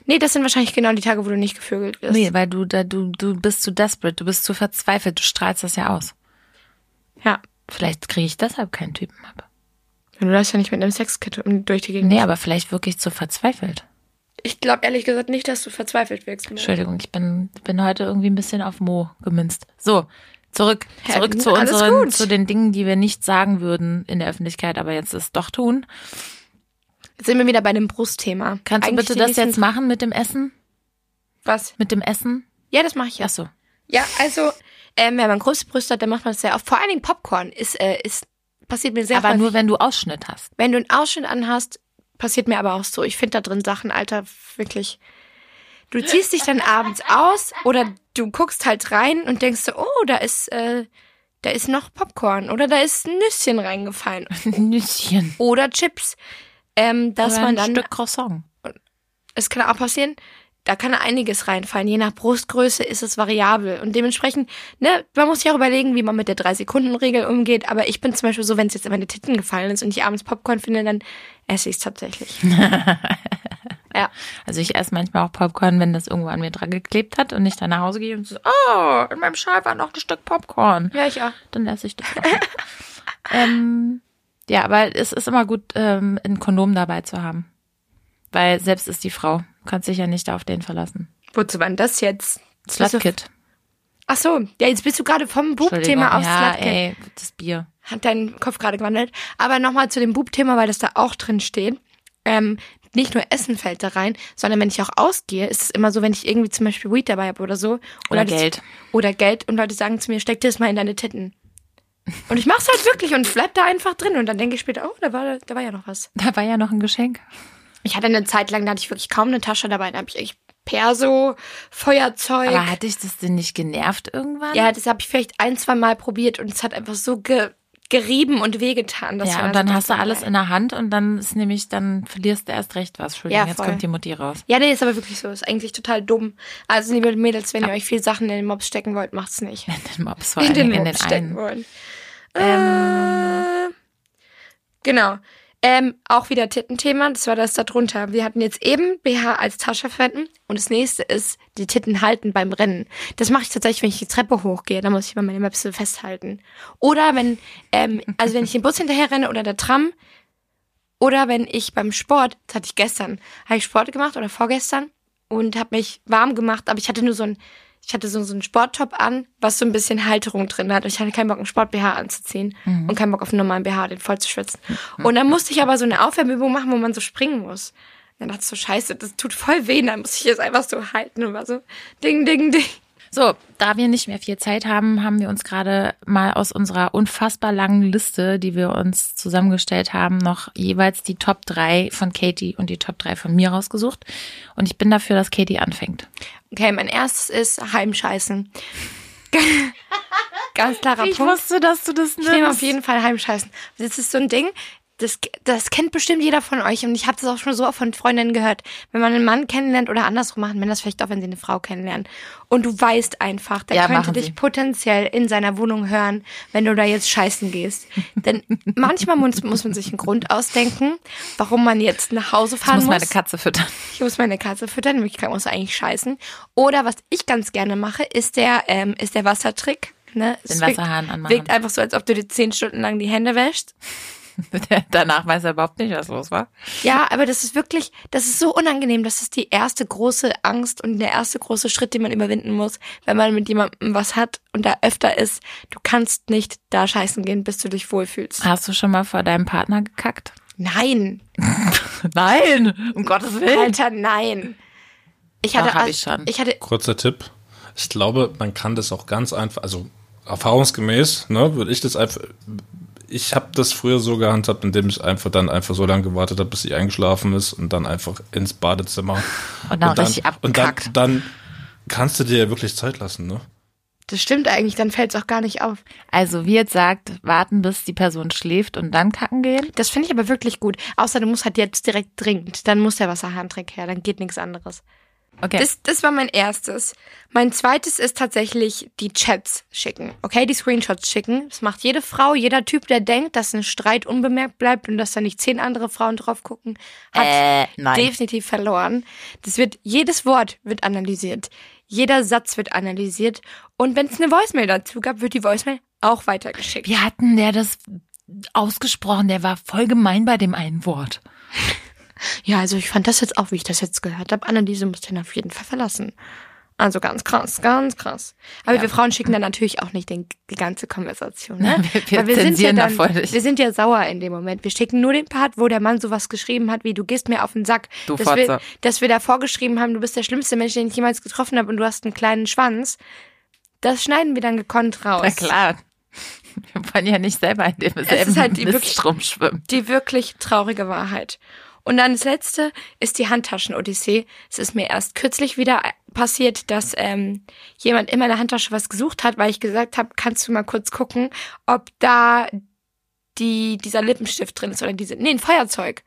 Nee, das sind wahrscheinlich genau die Tage, wo du nicht gevögelt wirst. Nee, weil du da, du, du bist zu desperate, du bist zu verzweifelt, du strahlst das ja aus. Ja. Vielleicht kriege ich deshalb keinen Typen ab. Du läufst ja nicht mit einem Sexkit durch die Gegend. Nee, aber vielleicht wirklich zu verzweifelt. Ich glaube ehrlich gesagt nicht, dass du verzweifelt wirkst. Entschuldigung, ich bin, bin heute irgendwie ein bisschen auf Mo gemünzt. So, zurück, Ja, zurück zu alles unseren, zu den Dingen, die wir nicht sagen würden in der Öffentlichkeit, aber jetzt es doch tun. Jetzt sind wir wieder bei dem Brustthema. Kannst Eigentlich du bitte das jetzt machen mit dem Essen? Was? Mit dem Essen? Ja, das mache ich Ach ja. so. Ja, also, ähm, wenn man große Brüste hat, dann macht man das sehr oft. Vor allen Dingen Popcorn ist, äh, ist, passiert mir sehr Aber häufig. nur wenn du Ausschnitt hast. Wenn du einen Ausschnitt anhast, passiert mir aber auch so. Ich finde da drin Sachen, Alter, wirklich. Du ziehst dich dann abends aus oder du guckst halt rein und denkst so, oh, da ist, äh, da ist noch Popcorn oder da ist ein Nüsschen reingefallen Ein Nüsschen. oder Chips. Ähm, dass Oder man ein dann, Stück Croissant. es kann auch passieren, da kann einiges reinfallen. Je nach Brustgröße ist es variabel. Und dementsprechend, ne, man muss sich auch überlegen, wie man mit der 3-Sekunden-Regel umgeht. Aber ich bin zum Beispiel so, wenn es jetzt in meine Titten gefallen ist und ich abends Popcorn finde, dann esse ich es tatsächlich. ja. Also ich esse manchmal auch Popcorn, wenn das irgendwo an mir dran geklebt hat und ich dann nach Hause gehe und so, oh, in meinem Schal war noch ein Stück Popcorn. Ja, ich auch. Dann esse ich das auch. ähm, ja, aber es ist immer gut, ähm, ein Kondom dabei zu haben. Weil selbst ist die Frau. Du kannst dich ja nicht auf den verlassen. Wozu war denn das jetzt? Slutkit. Ach so, ja, jetzt bist du gerade vom. Bub-Thema auf Ja, Slutkit. ey, das Bier. Hat dein Kopf gerade gewandelt. Aber nochmal zu dem Bub-Thema, weil das da auch drin steht. Ähm, nicht nur Essen fällt da rein, sondern wenn ich auch ausgehe, ist es immer so, wenn ich irgendwie zum Beispiel Weed dabei habe oder so. Oder das- Geld. Oder Geld und Leute sagen zu mir, steck dir das mal in deine Titten. Und ich mach's halt wirklich und bleib da einfach drin. Und dann denke ich später, oh, da war, da war ja noch was. Da war ja noch ein Geschenk. Ich hatte eine Zeit lang, da hatte ich wirklich kaum eine Tasche dabei. Da habe ich echt Perso, Feuerzeug. Aber hat dich das denn nicht genervt irgendwann? Ja, das habe ich vielleicht ein, zwei Mal probiert und es hat einfach so ge gerieben und wehgetan. dass ja, und dann hast du alles in der Hand und dann ist nämlich, dann verlierst du erst recht was. Entschuldigung, Ja, jetzt kommt die Mutti raus. Ja, nee, ist aber wirklich so. Ist eigentlich total dumm. Also, liebe Mädels, wenn ihr euch viel Sachen in den Mops stecken wollt, macht's nicht. In den Mops vor In den in Mops den stecken wollen. Ähm. Äh, genau. Ähm, auch wieder Tittenthema, das war das da drunter. Wir hatten jetzt eben BH als Tasche verwenden und das nächste ist die Titten halten beim Rennen. Das mache ich tatsächlich, wenn ich die Treppe hochgehe, da muss ich mal meine Möpse festhalten. Oder wenn, ähm, also wenn ich den Bus hinterher renne oder der Tram Oder wenn ich beim Sport, das hatte ich gestern, habe ich Sport gemacht oder vorgestern und habe mich warm gemacht, aber ich hatte nur so ein, ich hatte so, so einen Sporttop an, was so ein bisschen Halterung drin hat. Und ich hatte keinen Bock, einen Sport-BH anzuziehen und keinen Bock auf einen normalen BH, den voll zu schwitzen. Und dann musste ich aber so eine Aufwärmübung machen, wo man so springen muss. Dann dachte ich so, scheiße, das tut voll weh. Dann muss ich jetzt einfach so halten und war so, ding, ding, ding. So, da wir nicht mehr viel Zeit haben, haben wir uns gerade mal aus unserer unfassbar langen Liste, die wir uns zusammengestellt haben, noch jeweils die Top 3 von Katie und die Top 3 von mir rausgesucht. Und ich bin dafür, dass Katie anfängt. Okay, mein erstes ist Heimscheißen. Ganz klarer Ich Punkt. wusste, dass du das Ich nehme auf nimmst. jeden Fall Heimscheißen. Das ist so ein Ding, das, das kennt bestimmt jeder von euch und ich habe das auch schon so oft von Freundinnen gehört. Wenn man einen Mann kennenlernt oder andersrum machen Männer das vielleicht auch, wenn sie eine Frau kennenlernen. Und du weißt einfach, der Ja, könnte dich sie. potenziell in seiner Wohnung hören, wenn du da jetzt scheißen gehst. Denn manchmal muss, muss man sich einen Grund ausdenken, warum man jetzt nach Hause Ich fahren muss muss. meine Katze füttern. Ich muss meine Katze füttern, Wirklichkeit muss eigentlich scheißen. Oder was ich ganz gerne mache, ist der, ähm, ist der Wassertrick. Ne? Den Es wirkt- Wasserhahn anmachen. Wirkt einfach so, als ob du dir zehn Stunden lang die Hände wäschst. Danach weiß er überhaupt nicht, was los war. Ja, aber das ist wirklich, das ist so unangenehm. Das ist die erste große Angst und der erste große Schritt, den man überwinden muss, wenn man mit jemandem was hat und da öfter ist. Du kannst nicht da scheißen gehen, bis du dich wohlfühlst. Hast du schon mal vor deinem Partner gekackt? Nein, Nein, um Gottes Willen. Alter, nein. Ich hatte, hab ich schon. ich hatte, Kurzer Tipp. Ich glaube, man kann das auch ganz einfach, also erfahrungsgemäß, ne, würde ich das einfach. Ich habe das früher so gehandhabt, indem ich einfach dann einfach so lange gewartet habe, bis sie eingeschlafen ist und dann einfach ins Badezimmer. Und dann richtig und dann, abgekackt. dann kannst du dir ja wirklich Zeit lassen, ne? das stimmt eigentlich, dann fällt es auch gar nicht auf. Also, wie jetzt sagt, warten, bis die Person schläft und dann kacken gehen. Das finde ich aber wirklich gut. Außer du musst halt jetzt direkt dringend. Dann muss der Wasserhahntrick her, dann geht nichts anderes. Okay. Das, das war mein erstes. Mein zweites ist tatsächlich die Chats schicken. Okay, die Screenshots schicken. Das macht jede Frau, jeder Typ, der denkt, dass ein Streit unbemerkt bleibt und dass da nicht zehn andere Frauen drauf gucken, hat Äh, definitiv verloren. Das wird, jedes Wort wird analysiert. Jeder Satz wird analysiert. Und wenn es eine Voicemail dazu gab, wird die Voicemail auch weitergeschickt. Wie hatten der das ausgesprochen? Der war voll gemein bei dem einen Wort. Ja, also ich fand das jetzt auch, wie ich das jetzt gehört habe, Anneliese muss den auf jeden Fall verlassen. Also ganz krass, ganz krass. Aber Ja. wir Frauen schicken dann natürlich auch nicht den, die ganze Konversation. Ne? Wir- wir Weil wir sind ja dann, wir sind ja sauer in dem Moment. Wir schicken nur den Part, wo der Mann sowas geschrieben hat, wie du gehst mir auf den Sack. Du dass, wir, dass wir da vorgeschrieben haben, du bist der schlimmste Mensch, den ich jemals getroffen habe und du hast einen kleinen Schwanz. Das schneiden wir dann gekonnt raus. Na klar. Wir wollen ja nicht selber in dem selben ist halt die Miststrom schwimmen. Die wirklich traurige Wahrheit. Und dann das letzte ist die Handtaschen-Odyssee. Es ist mir erst kürzlich wieder passiert, dass ähm, jemand in meiner Handtasche was gesucht hat, weil ich gesagt habe, kannst du mal kurz gucken, ob da die, dieser Lippenstift drin ist oder diese, nee, ein Feuerzeug.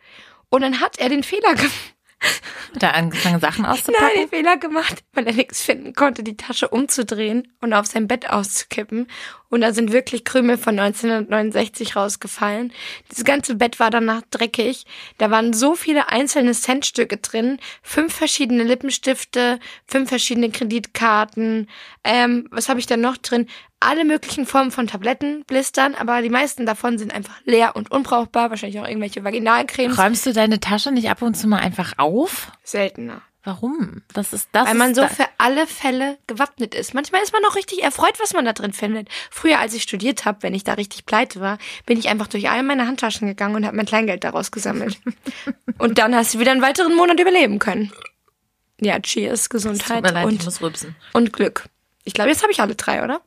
Und dann hat er den Fehler gemacht. Hat er angefangen, Sachen Nein, auszupacken? den Fehler gemacht, weil er nichts finden konnte, die Tasche umzudrehen und auf sein Bett auszukippen. Und da sind wirklich Krümel von 1969 rausgefallen. Das ganze Bett war danach dreckig. Da waren so viele einzelne Centstücke drin. Fünf verschiedene Lippenstifte, fünf verschiedene Kreditkarten. Ähm, was habe ich da noch drin? Alle möglichen Formen von Tabletten, Blistern, aber die meisten davon sind einfach leer und unbrauchbar. Wahrscheinlich auch irgendwelche Vaginalcremes. Räumst du deine Tasche nicht ab und zu mal einfach auf? Seltener. Warum? Das ist das. Weil man so da- für alle Fälle gewappnet ist. Manchmal ist man auch richtig erfreut, was man da drin findet. Früher, als ich studiert habe, wenn ich da richtig pleite war, bin ich einfach durch all meine Handtaschen gegangen und habe mein Kleingeld daraus gesammelt. und dann hast du wieder einen weiteren Monat überleben können. Ja, Cheers, Gesundheit leid, und, und Glück. Ich glaube, jetzt habe ich alle drei, oder?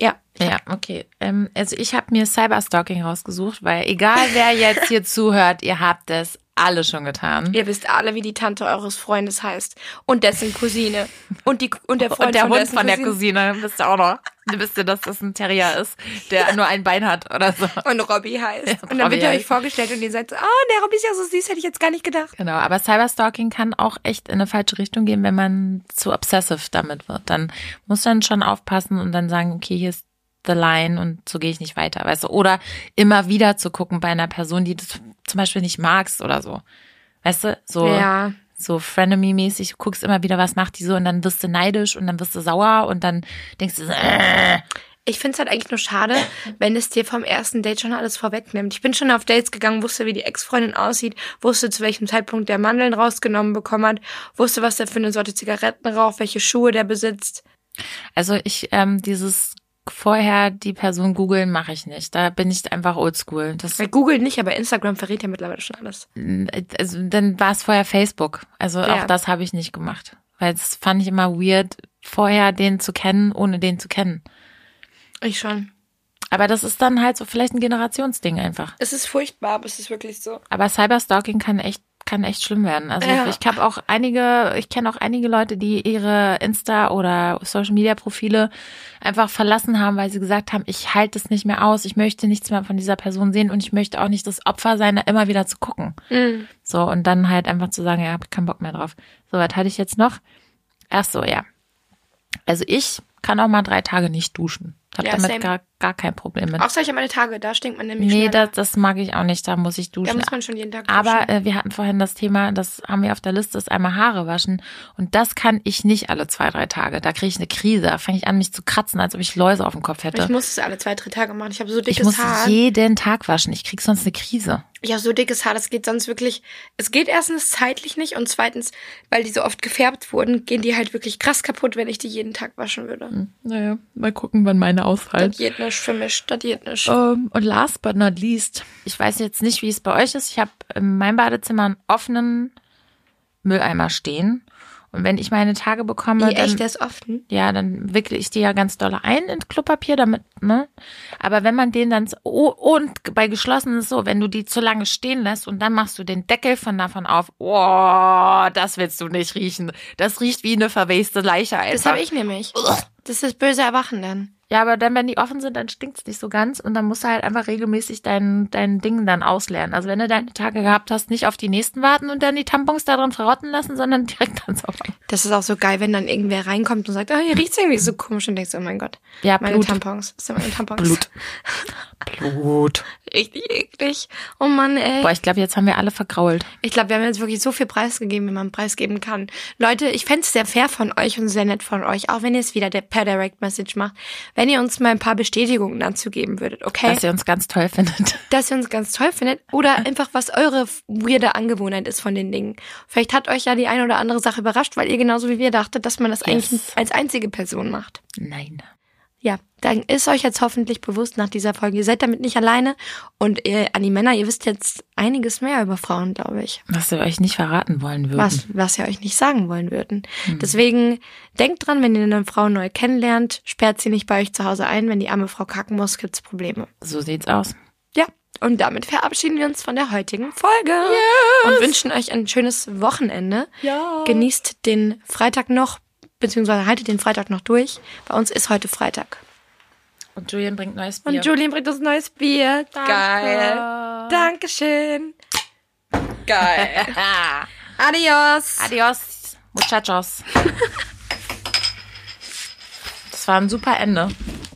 Ja. Ja, okay. Ähm, also ich habe mir Cyberstalking rausgesucht, weil egal wer jetzt hier zuhört, ihr habt es alle schon getan. Ihr wisst alle, wie die Tante eures Freundes heißt. Und dessen Cousine. Und, die, und der Freund Und der von Hund von der Cousine. Cousine, wisst ihr auch noch. Wisst ihr, dass das ein Terrier ist, der nur ein Bein hat oder so. Und Robbie heißt. Ja, und dann Robbie wird er euch vorgestellt und ihr seid so, ah, der Robbie ist ja so süß, hätte ich jetzt gar nicht gedacht. Genau, aber Cyberstalking kann auch echt in eine falsche Richtung gehen, wenn man zu obsessive damit wird. Dann muss man schon aufpassen und dann sagen, okay, hier ist the line und so gehe ich nicht weiter, weißt du? Oder immer wieder zu gucken bei einer Person, die du zum Beispiel nicht magst oder so. Weißt du, so, Ja. so Frenemy-mäßig, du guckst immer wieder, was macht die so und dann wirst du neidisch und dann wirst du sauer und dann denkst du, so, äh, Ich finde es halt eigentlich nur schade, wenn es dir vom ersten Date schon alles vorwegnimmt. Ich bin schon auf Dates gegangen, wusste, wie die Ex-Freundin aussieht, wusste, zu welchem Zeitpunkt der Mandeln rausgenommen bekommen hat, wusste, was der für eine Sorte Zigaretten raucht, welche Schuhe der besitzt. Also ich, ähm, dieses vorher die Person googeln mache ich nicht. Da bin ich einfach oldschool. Das, Google nicht, aber Instagram verrät ja mittlerweile schon alles. also dann war es vorher Facebook. Also Ja. auch das habe ich nicht gemacht. Weil das fand ich immer weird, vorher den zu kennen, ohne den zu kennen. Ich schon. Aber das ist dann halt so vielleicht ein Generationsding einfach. Es ist furchtbar, aber es ist wirklich so. Aber Cyberstalking kann echt kann echt schlimm werden. Also Ja. ich habe auch einige, ich kenne auch einige Leute, die ihre Insta oder Social Media Profile einfach verlassen haben, weil sie gesagt haben, ich halte es nicht mehr aus, ich möchte nichts mehr von dieser Person sehen und ich möchte auch nicht das Opfer sein, da immer wieder zu gucken. Mhm. So und dann halt einfach zu sagen, ja, hab keinen Bock mehr drauf. So, was hatte ich jetzt noch? Ach so, ja. Also ich kann auch mal drei Tage nicht duschen. Hab Ja, damit same. gar, gar kein Problem mit. Außer ich habe meine Tage, da stinkt man nämlich Nee, schneller. das, das mag ich auch nicht, da muss ich Da duschen. muss man schon jeden Tag duschen. Aber äh, wir hatten vorhin das Thema, das haben wir auf der Liste, ist einmal Haare waschen. Und das kann ich nicht alle zwei, drei Tage. Da kriege ich eine Krise. Da fange ich an, mich zu kratzen, als ob ich Läuse auf dem Kopf ich hätte. muss es alle zwei, drei Tage machen. Ich habe so Ich dickes muss Haar. jeden Tag waschen. Ich krieg sonst eine Krise. Ich habe so dickes Haar, das geht sonst wirklich. Es geht erstens zeitlich nicht und zweitens, weil die so oft gefärbt wurden, gehen die halt wirklich krass kaputt, wenn ich die jeden Tag waschen würde. Naja, mal gucken, wann meine ausfallen. Das geht nicht für mich, das geht nicht. Ähm, und last but not least, ich weiß jetzt nicht, wie es bei euch ist. Ich habe in meinem Badezimmer einen offenen Mülleimer stehen. Und wenn ich meine Tage bekomme, Wie dann, echt, der ist offen. ja, dann wickle ich die ja ganz doll ein in Klopapier, damit, ne? Aber wenn man den dann, so- oh, und bei geschlossenen ist so, wenn du die zu lange stehen lässt und dann machst du den Deckel von davon auf, oh, das willst du nicht riechen. Das riecht wie eine verweste Leiche einfach. Das habe ich nämlich. Das ist das böse Erwachen dann. Ja, aber dann, wenn die offen sind, dann stinkt's nicht so ganz und dann musst du halt einfach regelmäßig dein, dein Ding dann ausleeren. Also wenn du deine Tage gehabt hast, nicht auf die nächsten warten und dann die Tampons da drin verrotten lassen, sondern direkt ans Sauber. Das ist auch so geil, wenn dann irgendwer reinkommt und sagt, oh, hier riecht's irgendwie so komisch und denkst, oh mein Gott. Ja, meine Blut. Tampons. Das sind meine Tampons. Blut. Blut. Richtig eklig. Oh Mann, ey. Boah, ich glaube, jetzt haben wir alle vergrault. Ich glaube, wir haben jetzt wirklich so viel preisgegeben, wie man preisgeben kann. Leute, ich fänd's sehr fair von euch und sehr nett von euch, auch wenn ihr es wieder der- per Direct Message macht, wenn ihr uns mal ein paar Bestätigungen dazu geben würdet, okay? Dass ihr uns ganz toll findet. dass ihr uns ganz toll findet oder einfach was eure weirde Angewohnheit ist von den Dingen. Vielleicht hat euch ja die eine oder andere Sache überrascht, weil ihr genauso wie wir dachtet, dass man das eigentlich Yes. als einzige Person macht. Nein. Dann ist euch jetzt hoffentlich bewusst nach dieser Folge, ihr seid damit nicht alleine und ihr, an die Männer, ihr wisst jetzt einiges mehr über Frauen, glaube ich. Was wir euch nicht verraten wollen würden. Was, was wir euch nicht sagen wollen würden. Deswegen denkt dran, wenn ihr eine Frau neu kennenlernt, sperrt sie nicht bei euch zu Hause ein. Wenn die arme Frau kacken muss, gibt's Probleme. So sieht's aus. Ja, und damit verabschieden wir uns von der heutigen Folge und wünschen euch ein schönes Wochenende. Ja. Genießt den Freitag noch, beziehungsweise haltet den Freitag noch durch. Bei uns ist heute Freitag. Und Julian bringt neues Bier. Und Julien bringt uns neues Bier. Danke. Geil. Dankeschön. Geil. Adios. Adios, muchachos. Das war ein super Ende.